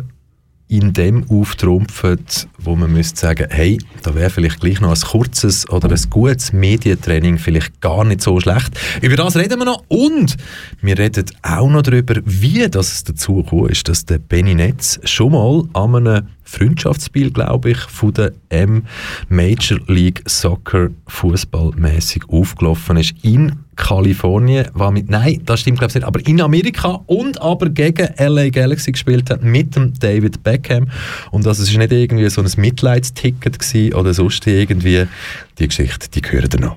in dem auftrumpfen, wo man müsste sagen, hey, da wäre vielleicht gleich noch ein kurzes oder ein gutes Medientraining vielleicht gar nicht so schlecht. Über das reden wir noch und wir reden auch noch darüber, wie das dazu gekommen ist, dass der Benny Netz schon mal an einem Freundschaftsspiel, glaube ich, von der M Major League Soccer fußballmäßig aufgelaufen ist. In Kalifornien, war mit, nein, das stimmt glaube ich nicht, aber in Amerika und aber gegen LA Galaxy gespielt hat mit dem David Beckham. Und das ist nicht irgendwie so ein Mitleidsticket gewesen oder sonst irgendwie, die Geschichte, die gehört noch.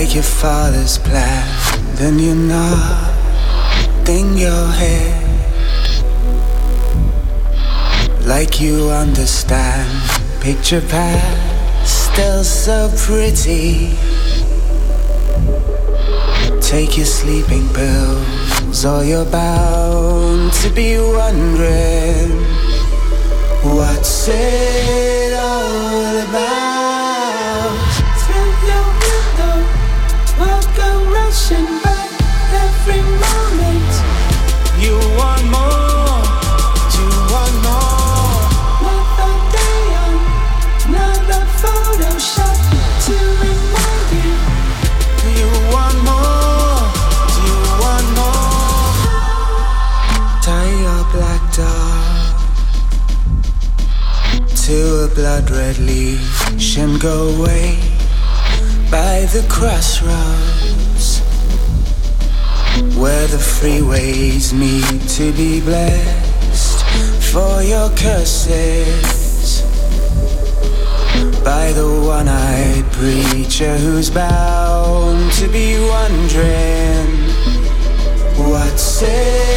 Like your father's plan. Then you're nodding your head like you understand. Picture past still so pretty. Take your sleeping pills, or you're bound to be wondering what's it all about. Blood red leash and go away by the crossroads where the freeways meet to be blessed for your curses. By the one eyed preacher who's bound to be wondering what's it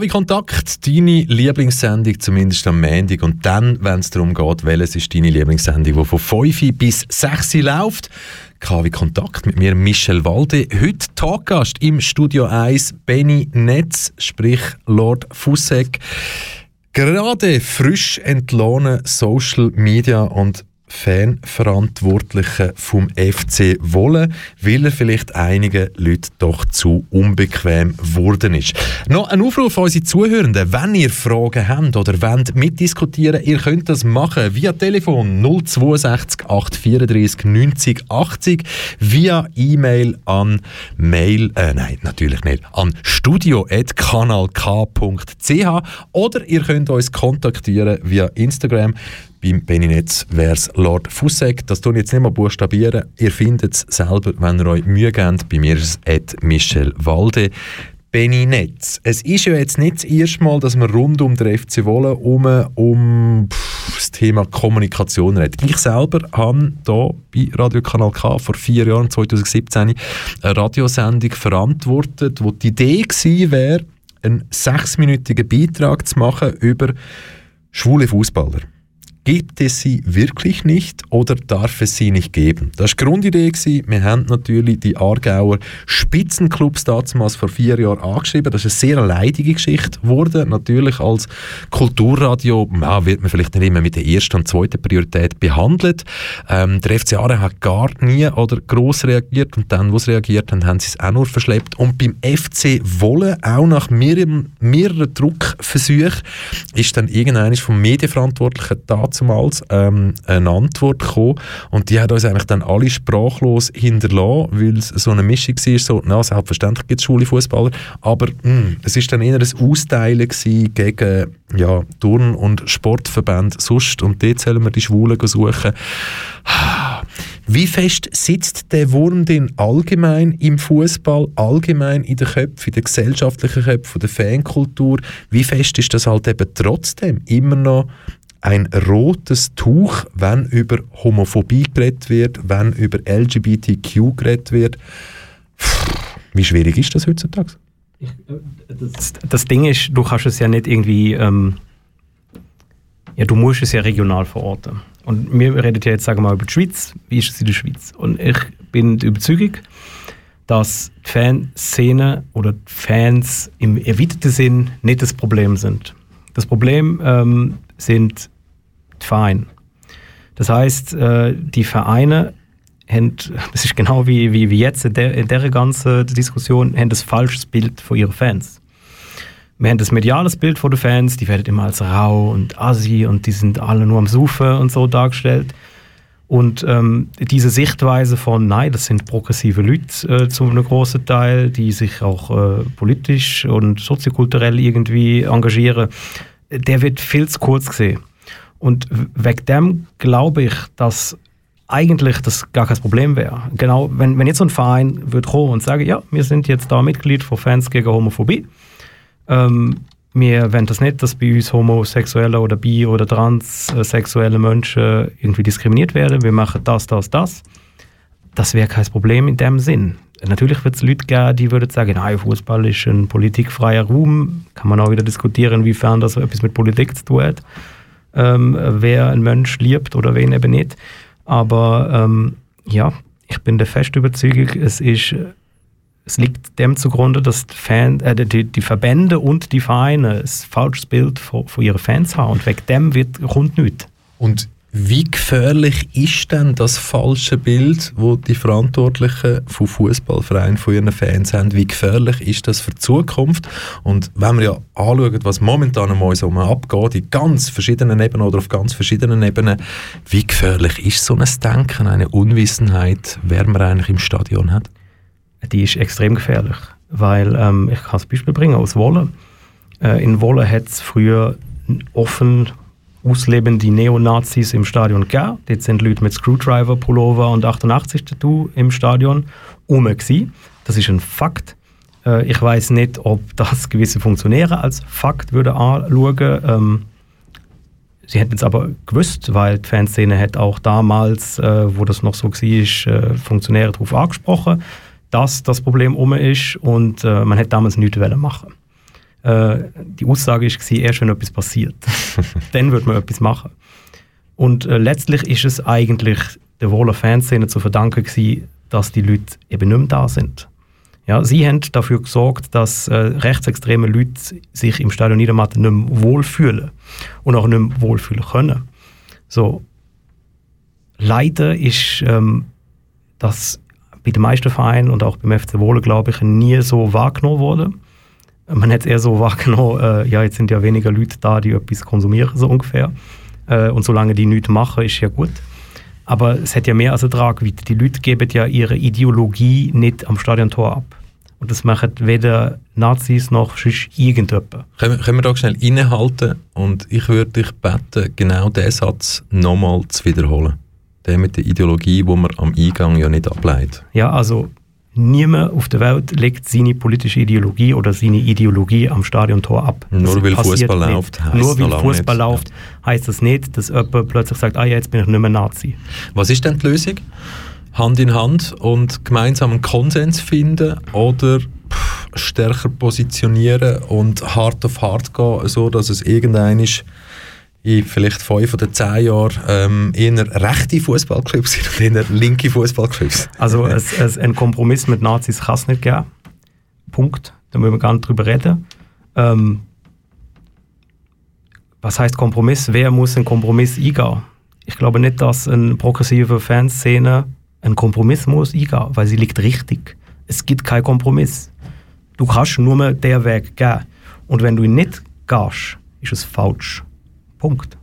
KW Kontakt, deine Lieblingssendung, zumindest am Montag. Und dann, wenn es darum geht, welches ist deine Lieblingssendung, die von 5 bis 6 läuft. KW Kontakt mit mir, Michel Walde. Heute Talkgast im Studio 1, Benny Netz, sprich Lord Fussek. Gerade frisch entlohnen Social Media und Fanverantwortlichen vom FC wollen, weil er vielleicht einigen Leuten doch zu unbequem geworden ist. Noch ein Aufruf an unsere Zuhörenden, wenn ihr Fragen habt oder wollt mitdiskutieren, ihr könnt das machen via Telefon 062 834 90 80, via E-Mail an Mail, äh, nein, natürlich nicht, an studio.kanalk.ch oder ihr könnt uns kontaktieren via Instagram beim Beninetz wäre es Lord Fussek. Das tun jetzt nicht mal buchstabieren. Ihr findet es selber, wenn ihr euch Mühe gebt. Bei mir ist es Michel Walde. Benny Netz. Es ist ja jetzt nicht das erste Mal, dass wir rund um den FC Wolle um, um das Thema Kommunikation reden. Ich selber habe hier bei Radio Kanal K vor vier Jahren, 2017, eine Radiosendung verantwortet, wo die Idee gewesen wäre, einen sechsminütigen Beitrag zu machen über schwule Fußballer. Gibt es sie wirklich nicht oder darf es sie nicht geben? Das war die Grundidee. Wir haben natürlich die Aargauer Spitzenclubs damals vor vier Jahren angeschrieben. Das ist eine sehr leidige Geschichte geworden. Natürlich als Kulturradio ja, wird man vielleicht nicht immer mit der ersten und zweiten Priorität behandelt. Ähm, der FC Aarau hat gar nie oder gross reagiert und dann, wo sie reagiert haben, haben sie es auch nur verschleppt. Und beim FC Wolle, auch nach mehreren, mehreren Druckversuchen, ist dann irgendeiner vom Medienverantwortlichen da damals ähm, eine Antwort gekommen und die hat uns eigentlich dann alle sprachlos hinterlassen, weil es so eine Mischung war, so, na, selbstverständlich gibt es schwule Fußballer, aber mh, hm, es ist dann eher ein Austeilen gegen ja, Turn- und Sportverbände sonst und dort sollen wir die Schwulen suchen. Wie fest sitzt der Wurm denn allgemein im Fußball, allgemein in den Köpfen, in den gesellschaftlichen Köpfen, der Fankultur? Wie fest ist das halt eben trotzdem immer noch ein rotes Tuch, wenn über Homophobie geredet wird, wenn über LGBTQ geredet wird. Wie schwierig ist das heutzutage? Das, das, Ding ist, du kannst es ja nicht irgendwie, ähm, ja, du musst es ja regional verorten. Und wir reden ja jetzt, sagen wir mal, über die Schweiz. Wie ist es in der Schweiz? Und ich bin der Überzeugung, dass die Fanszene oder die Fans im erweiterten Sinn nicht das Problem sind. Das Problem ähm, sind Vereine. Das heißt, äh, die Vereine haben, [laughs] das ist genau wie, wie, wie jetzt in der, der ganzen Diskussion, haben ein falsches Bild von ihren Fans. Wir haben das mediales Bild von den Fans, die werden immer als rau und assi und die sind alle nur am Sufen und so dargestellt. Und ähm, diese Sichtweise von, nein, das sind progressive Leute äh, zu einem großen Teil, die sich auch äh, politisch und soziokulturell irgendwie engagieren, der wird viel zu kurz gesehen. Und wegen dem glaube ich, dass eigentlich das gar kein Problem wäre. Genau, wenn, wenn jetzt so ein Verein würde kommen und sagen, ja, wir sind jetzt da Mitglied von Fans gegen Homophobie, ähm, wir wollen das nicht, dass bei uns homosexuelle oder bi- oder transsexuelle Menschen irgendwie diskriminiert werden. Wir machen das, das, das. Das wäre kein Problem in dem Sinn. Natürlich wird es Leute geben, die würden sagen, nein, Fußball ist ein politikfreier Raum. Kann man auch wieder diskutieren, inwiefern das etwas mit Politik zu tun hat. Ähm, wer ein Mensch liebt oder wen eben nicht. Aber ähm, ja, ich bin der festen Überzeugung, es ist es liegt dem zugrunde, dass die, Fan, äh, die, die, Verbände und die Vereine ein falsches Bild von, von ihren Fans haben und wegen dem wird, kommt nichts. Und wie gefährlich ist denn das falsche Bild, wo die Verantwortlichen von Fußballvereinen von ihren Fans haben? Wie gefährlich ist das für die Zukunft? Und wenn wir ja anschauen, was momentan um uns herum abgeht, in ganz verschiedenen Ebenen oder auf ganz verschiedenen Ebenen, wie gefährlich ist so ein Denken, eine Unwissenheit, wer man eigentlich im Stadion hat? Die ist extrem gefährlich, weil ähm, ich kann das Beispiel bringen aus Wolle. Äh, in Wolle hat es früher offen auslebende Neonazis im Stadion gegeben. Dort sind Leute mit Screwdriver-Pullover und 88-Tattoo im Stadion rum. Das ist ein Fakt. Äh, ich weiß nicht, ob das gewisse Funktionäre als Fakt würde anschauen. Ähm, sie hätten es aber gewusst, weil die Fanszene hat auch damals, äh, wo das noch so war, äh, Funktionäre darauf angesprochen, dass das Problem um ist und man hätte damals nichts machen Äh, die Aussage war, erst wenn etwas passiert, [laughs] dann wird man etwas machen. Und äh, letztlich ist es eigentlich der wohler Fanszene zu verdanken gewesen, dass die Leute eben nicht mehr da sind. Ja, sie haben dafür gesorgt, dass äh, rechtsextreme Leute sich im Stadion Niedermatten nicht mehr wohlfühlen und auch nicht mehr wohlfühlen können. So, leider ist ähm, das bei den meisten Vereinen und auch beim FC Wohlen, glaube ich, nie so wahrgenommen worden. Man hat es eher so wahrgenommen, äh, ja, jetzt sind ja weniger Leute da, die etwas konsumieren, so ungefähr. Äh, und solange die nichts machen, ist ja gut. Aber es hat ja mehr als eine Tragweite. Die Leute geben ja ihre Ideologie nicht am Stadiontor ab. Und das machen weder Nazis noch sonst irgendjemand. Können, können wir da schnell innehalten und ich würde dich bitten, genau diesen Satz nochmal zu wiederholen. Der mit der Ideologie, wo man am Eingang ja nicht ableitet. Ja, also niemand auf der Welt legt seine politische Ideologie oder seine Ideologie am Stadiontor ab. Nur Das weil Fußball läuft, heisst Nur weil Fußball läuft, heißt das nicht, dass jemand plötzlich sagt, ah ja, jetzt bin ich nicht mehr Nazi. Was ist denn die Lösung? Hand in Hand und gemeinsam einen Konsens finden oder pff, stärker positionieren und hart auf hart gehen, so dass es irgendein ist in vielleicht fünf oder zehn Jahren ähm, eher rechte Fußballclubs sind und eher linke Fußballclubs. Also es, es, ein Kompromiss mit Nazis kann es nicht geben. Punkt. Da müssen wir gar nicht drüber reden. Ähm, was heißt Kompromiss? Wer muss einen Kompromiss eingehen? Ich glaube nicht, dass eine progressive Fanszene einen Kompromiss muss eingehen, weil sie liegt richtig. Es gibt keinen Kompromiss. Du kannst nur mehr den Weg gehen. Und wenn du ihn nicht gehst, ist es falsch. Punkt.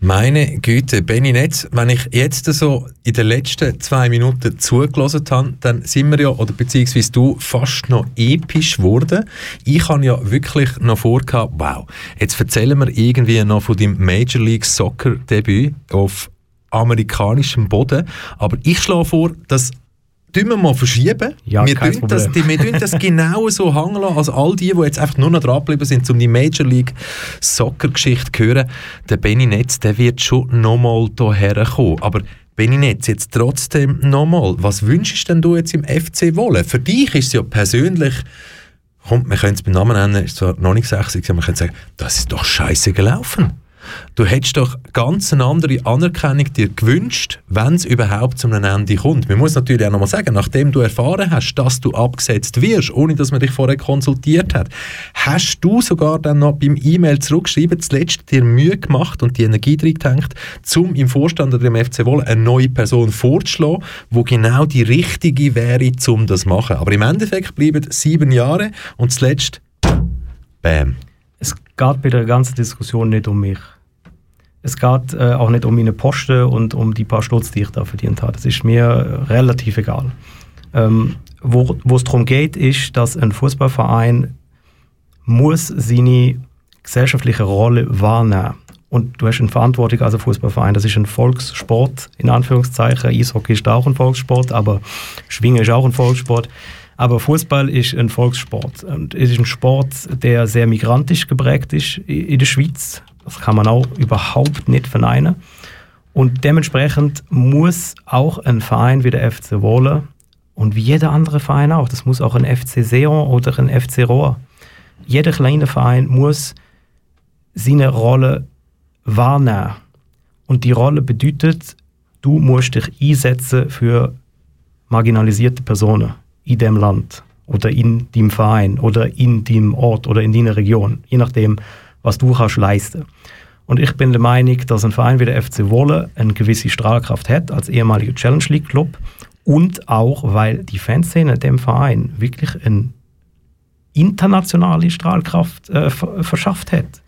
Meine Güte, Benny Netz, wenn ich jetzt so in den letzten zwei Minuten zugelassen habe, dann sind wir ja, oder beziehungsweise du, fast noch episch geworden. Ich habe ja wirklich noch vorgehabt, wow, jetzt erzählen wir irgendwie noch von deinem Major League Soccer Debüt auf amerikanischem Boden, aber ich schlage vor, dass tun wir mal verschieben. Ja, wir tun das, wir tun das [laughs] genau so hängen lassen. Also all die, die jetzt einfach nur noch dran geblieben sind, um die Major League Soccer Geschichte zu hören, der Benny Netz, der wird schon nochmal hierher kommen. Aber Benny Netz, jetzt trotzdem nochmal, was wünschst denn du jetzt im FC Wolle? Für dich ist es ja persönlich, kommt, wir können es beim Namen nennen, ist zwar noch nicht sexy, aber man könnte sagen, das ist doch scheiße gelaufen. Du hättest doch ganz eine andere Anerkennung dir gewünscht, wenn es überhaupt zu einem Ende kommt. Man muss natürlich auch nochmal sagen, nachdem du erfahren hast, dass du abgesetzt wirst, ohne dass man dich vorher konsultiert hat, hast du sogar dann noch beim E-Mail zurückschreiben, zuletzt dir Mühe gemacht und die Energie reingehängt, um im Vorstand oder im FC Wolle eine neue Person vorzuschlagen, wo genau die richtige wäre, um das zu machen. Aber im Endeffekt bleiben sieben Jahre und zuletzt, bam. Es geht bei der ganzen Diskussion nicht um mich. Es geht äh, auch nicht um meine Posten und um die paar Stutz, die ich da verdient habe. Das ist mir relativ egal. Ähm, wo, es darum geht, ist, dass ein Fußballverein muss seine gesellschaftliche Rolle wahrnehmen. Und du hast eine Verantwortung als ein Fußballverein. Das ist ein Volkssport, in Anführungszeichen. Eishockey ist auch ein Volkssport, aber Schwingen ist auch ein Volkssport. Aber Fußball ist ein Volkssport. Und es ist ein Sport, der sehr migrantisch geprägt ist in der Schweiz. Das kann man auch überhaupt nicht verneinen. Und dementsprechend muss auch ein Verein wie der FC Wohlen und wie jeder andere Verein auch, das muss auch ein FC Seon oder ein FC Rohr, jeder kleine Verein muss seine Rolle wahrnehmen. Und die Rolle bedeutet, du musst dich einsetzen für marginalisierte Personen in dem Land oder in dem Verein oder in dem Ort oder in deiner Region, je nachdem, was du kannst leisten. Und ich bin der Meinung, dass ein Verein wie der FC Wolle eine gewisse Strahlkraft hat als ehemaliger Challenge League Club und auch, weil die Fanszene dem Verein wirklich eine internationale Strahlkraft äh, ver- verschafft hat.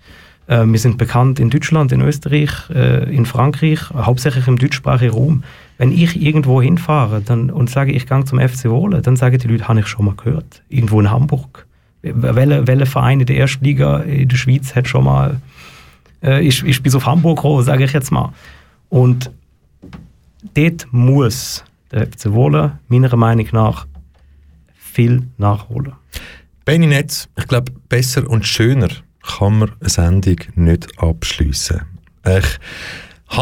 Äh, wir sind bekannt in Deutschland, in Österreich, äh, in Frankreich, hauptsächlich im deutschsprachigen Raum. Wenn ich irgendwo hinfahre dann, und sage, ich gehe zum FC Wohlen, dann sagen die Leute, habe ich schon mal gehört. Irgendwo in Hamburg. Welcher welche Verein in der ersten Liga in der Schweiz hat schon mal, äh, ist, ist bis auf Hamburg gekommen, sage ich jetzt mal. Und dort muss der FC Wohlen meiner Meinung nach viel nachholen. Benny Netz, ich glaube, besser und schöner kann man eine Sendung nicht abschliessen. Ich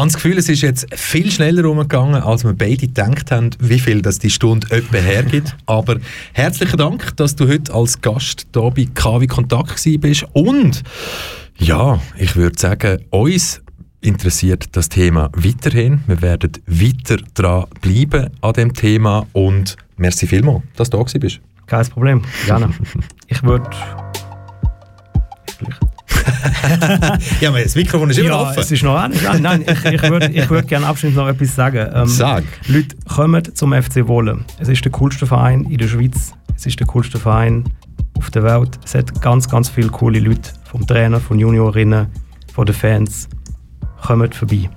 das Gefühl, es ist jetzt viel schneller umgegangen, als wir beide gedacht haben, wie viel das die Stunde etwa hergibt. [laughs] Aber herzlichen Dank, dass du heute als Gast hier bei KW Kontakt bist. Und ja, ich würde sagen, uns interessiert das Thema weiterhin. Wir werden weiter dran bleiben an dem Thema und merci vielmals, dass du da bist. Kein Problem, gerne. [laughs] ich würde... [laughs] ja, aber das Mikrofon ist immer ja, offen. es ist noch an. Nein, nein ich, ich würde ich würd gerne abschließend noch etwas sagen. Ähm, Sag. Leute, kommt zum FC Wohlen. Es ist der coolste Verein in der Schweiz. Es ist der coolste Verein auf der Welt. Es hat ganz, ganz viele coole Leute. Vom Trainer, von Juniorinnen, von den Fans. Kommt vorbei.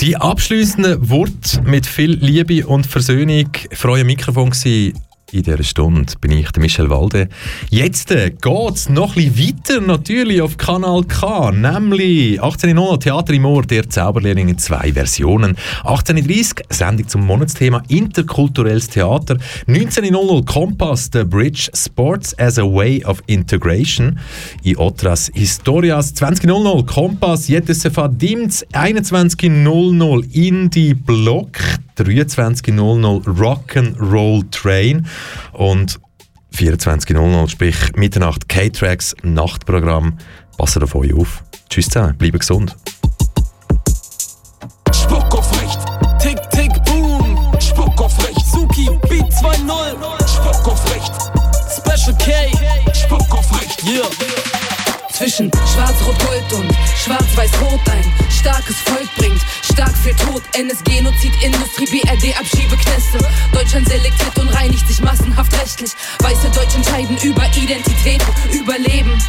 Die abschließenden Worte mit viel Liebe und Versöhnung vor eurem Mikrofon gewesen. In dieser Stunde bin ich, der Michel Walde. Jetzt äh, geht es noch ein weiter, natürlich auf Kanal K, nämlich 18.00 Theater im Ohr, der Zauberlehrling in zwei Versionen. 18.30 Sendung zum Monatsthema Interkulturelles Theater. 19.00 Kompass, The Bridge Sports as a Way of Integration. In Otras Historias. 20.00 Kompass, Jetessefa Dimz. 21.00 Indie Block. 23.00 Rock'n'Roll Train und 24.00, sprich Mitternacht K-Tracks Nachtprogramm. Passt auf euch auf. Tschüss zusammen, bleibt gesund. Spuck auf recht, tick, tick, boom. Spuck auf recht, Suki, Beat 2-0. Spuck auf recht, Special K. Spuck auf recht, yeah. Zwischen Schwarz-Rot-Gold und Schwarz-Weiß-Rot ein starkes Volk bringt stark für Tod. NS-Genozid, Industrie, BRD, Abschiebeknäste. Deutschland selektiert und reinigt sich massenhaft rechtlich. Weiße Deutsche entscheiden über Identität, Überleben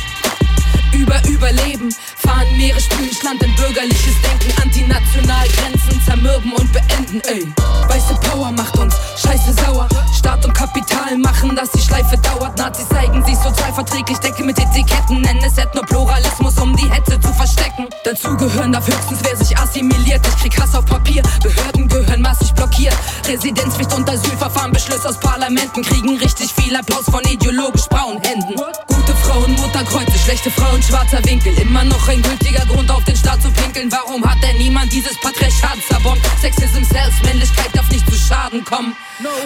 über Überleben. Fahren Meere, spülen Land in bürgerliches Denken. Antinational Grenzen zermürben und beenden, ey. Weiße Power macht uns scheiße sauer. Staat und Kapital machen, dass die Schleife dauert. Nazis zeigen sich sozialverträglich, decke mit Etiketten. Nennen es Ethnopluralismus, um die Hetze zu verstecken. Dazu gehören darf höchstens, wer sich assimiliert. Ich krieg Hass auf Papier. Behörden gehören massig blockiert. Residenzpflicht und Asylverfahren, Beschlüsse aus Parlamenten kriegen richtig viel Applaus von ideologisch braunen Händen. Gute Frauen, Mutterkreuze, schlechte Frauen, schwarzer Winkel. Immer noch ein gültiger Grund auf den Staat zu pinkeln. Warum hat denn niemand dieses Patriarchat zerbombt? Sexism, Selbstmännlichkeit darf nicht zu Schaden kommen.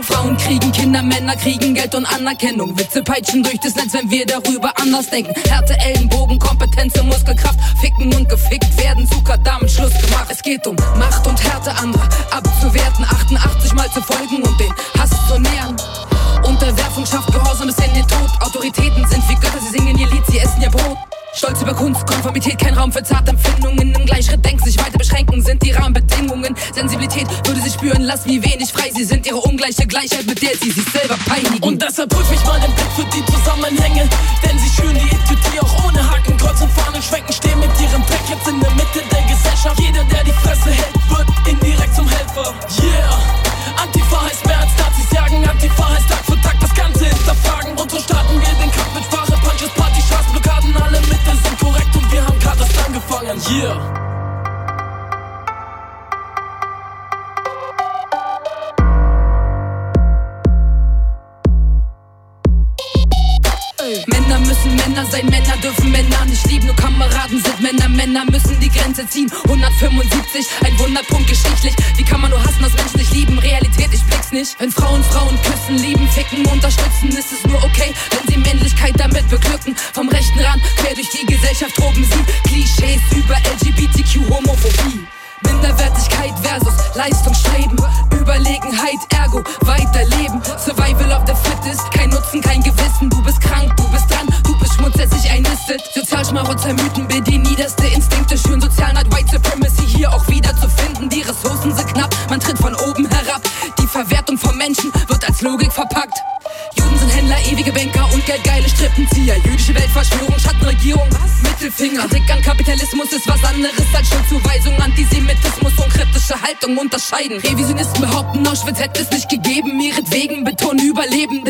Frauen kriegen Kinder, Männer kriegen Geld und Anerkennung. Witze peitschen durch das Netz, wenn wir darüber anders denken. Härte, Ellenbogen, Kompetenz und Muskelkraft. Ficken und gefickt werden, Zucker, damit Schluss gemacht. Es geht um Macht und Härte anderer abzuwerten. 88 Mal zu folgen und den Konformität, kein Raum für Zartempfindungen. Im Gleichschritt denken, sich weiter beschränken, sind die Rahmenbedingungen. Sensibilität würde sie spüren, lass wie wenig frei. Sie sind ihre ungleiche Gleichheit, mit der sie sich selber peinigen. Und deshalb prüf ich mal den Blick für die Zusammenhänge. Denn sie schüren die Idiotie auch ohne Haken, Kreuz und Fahnen schwenken, Wenn Frauen Frauen unterscheiden. Revisionisten behaupten, Auschwitz hätte es nicht gegeben. Ihretwegen betonen Überleben.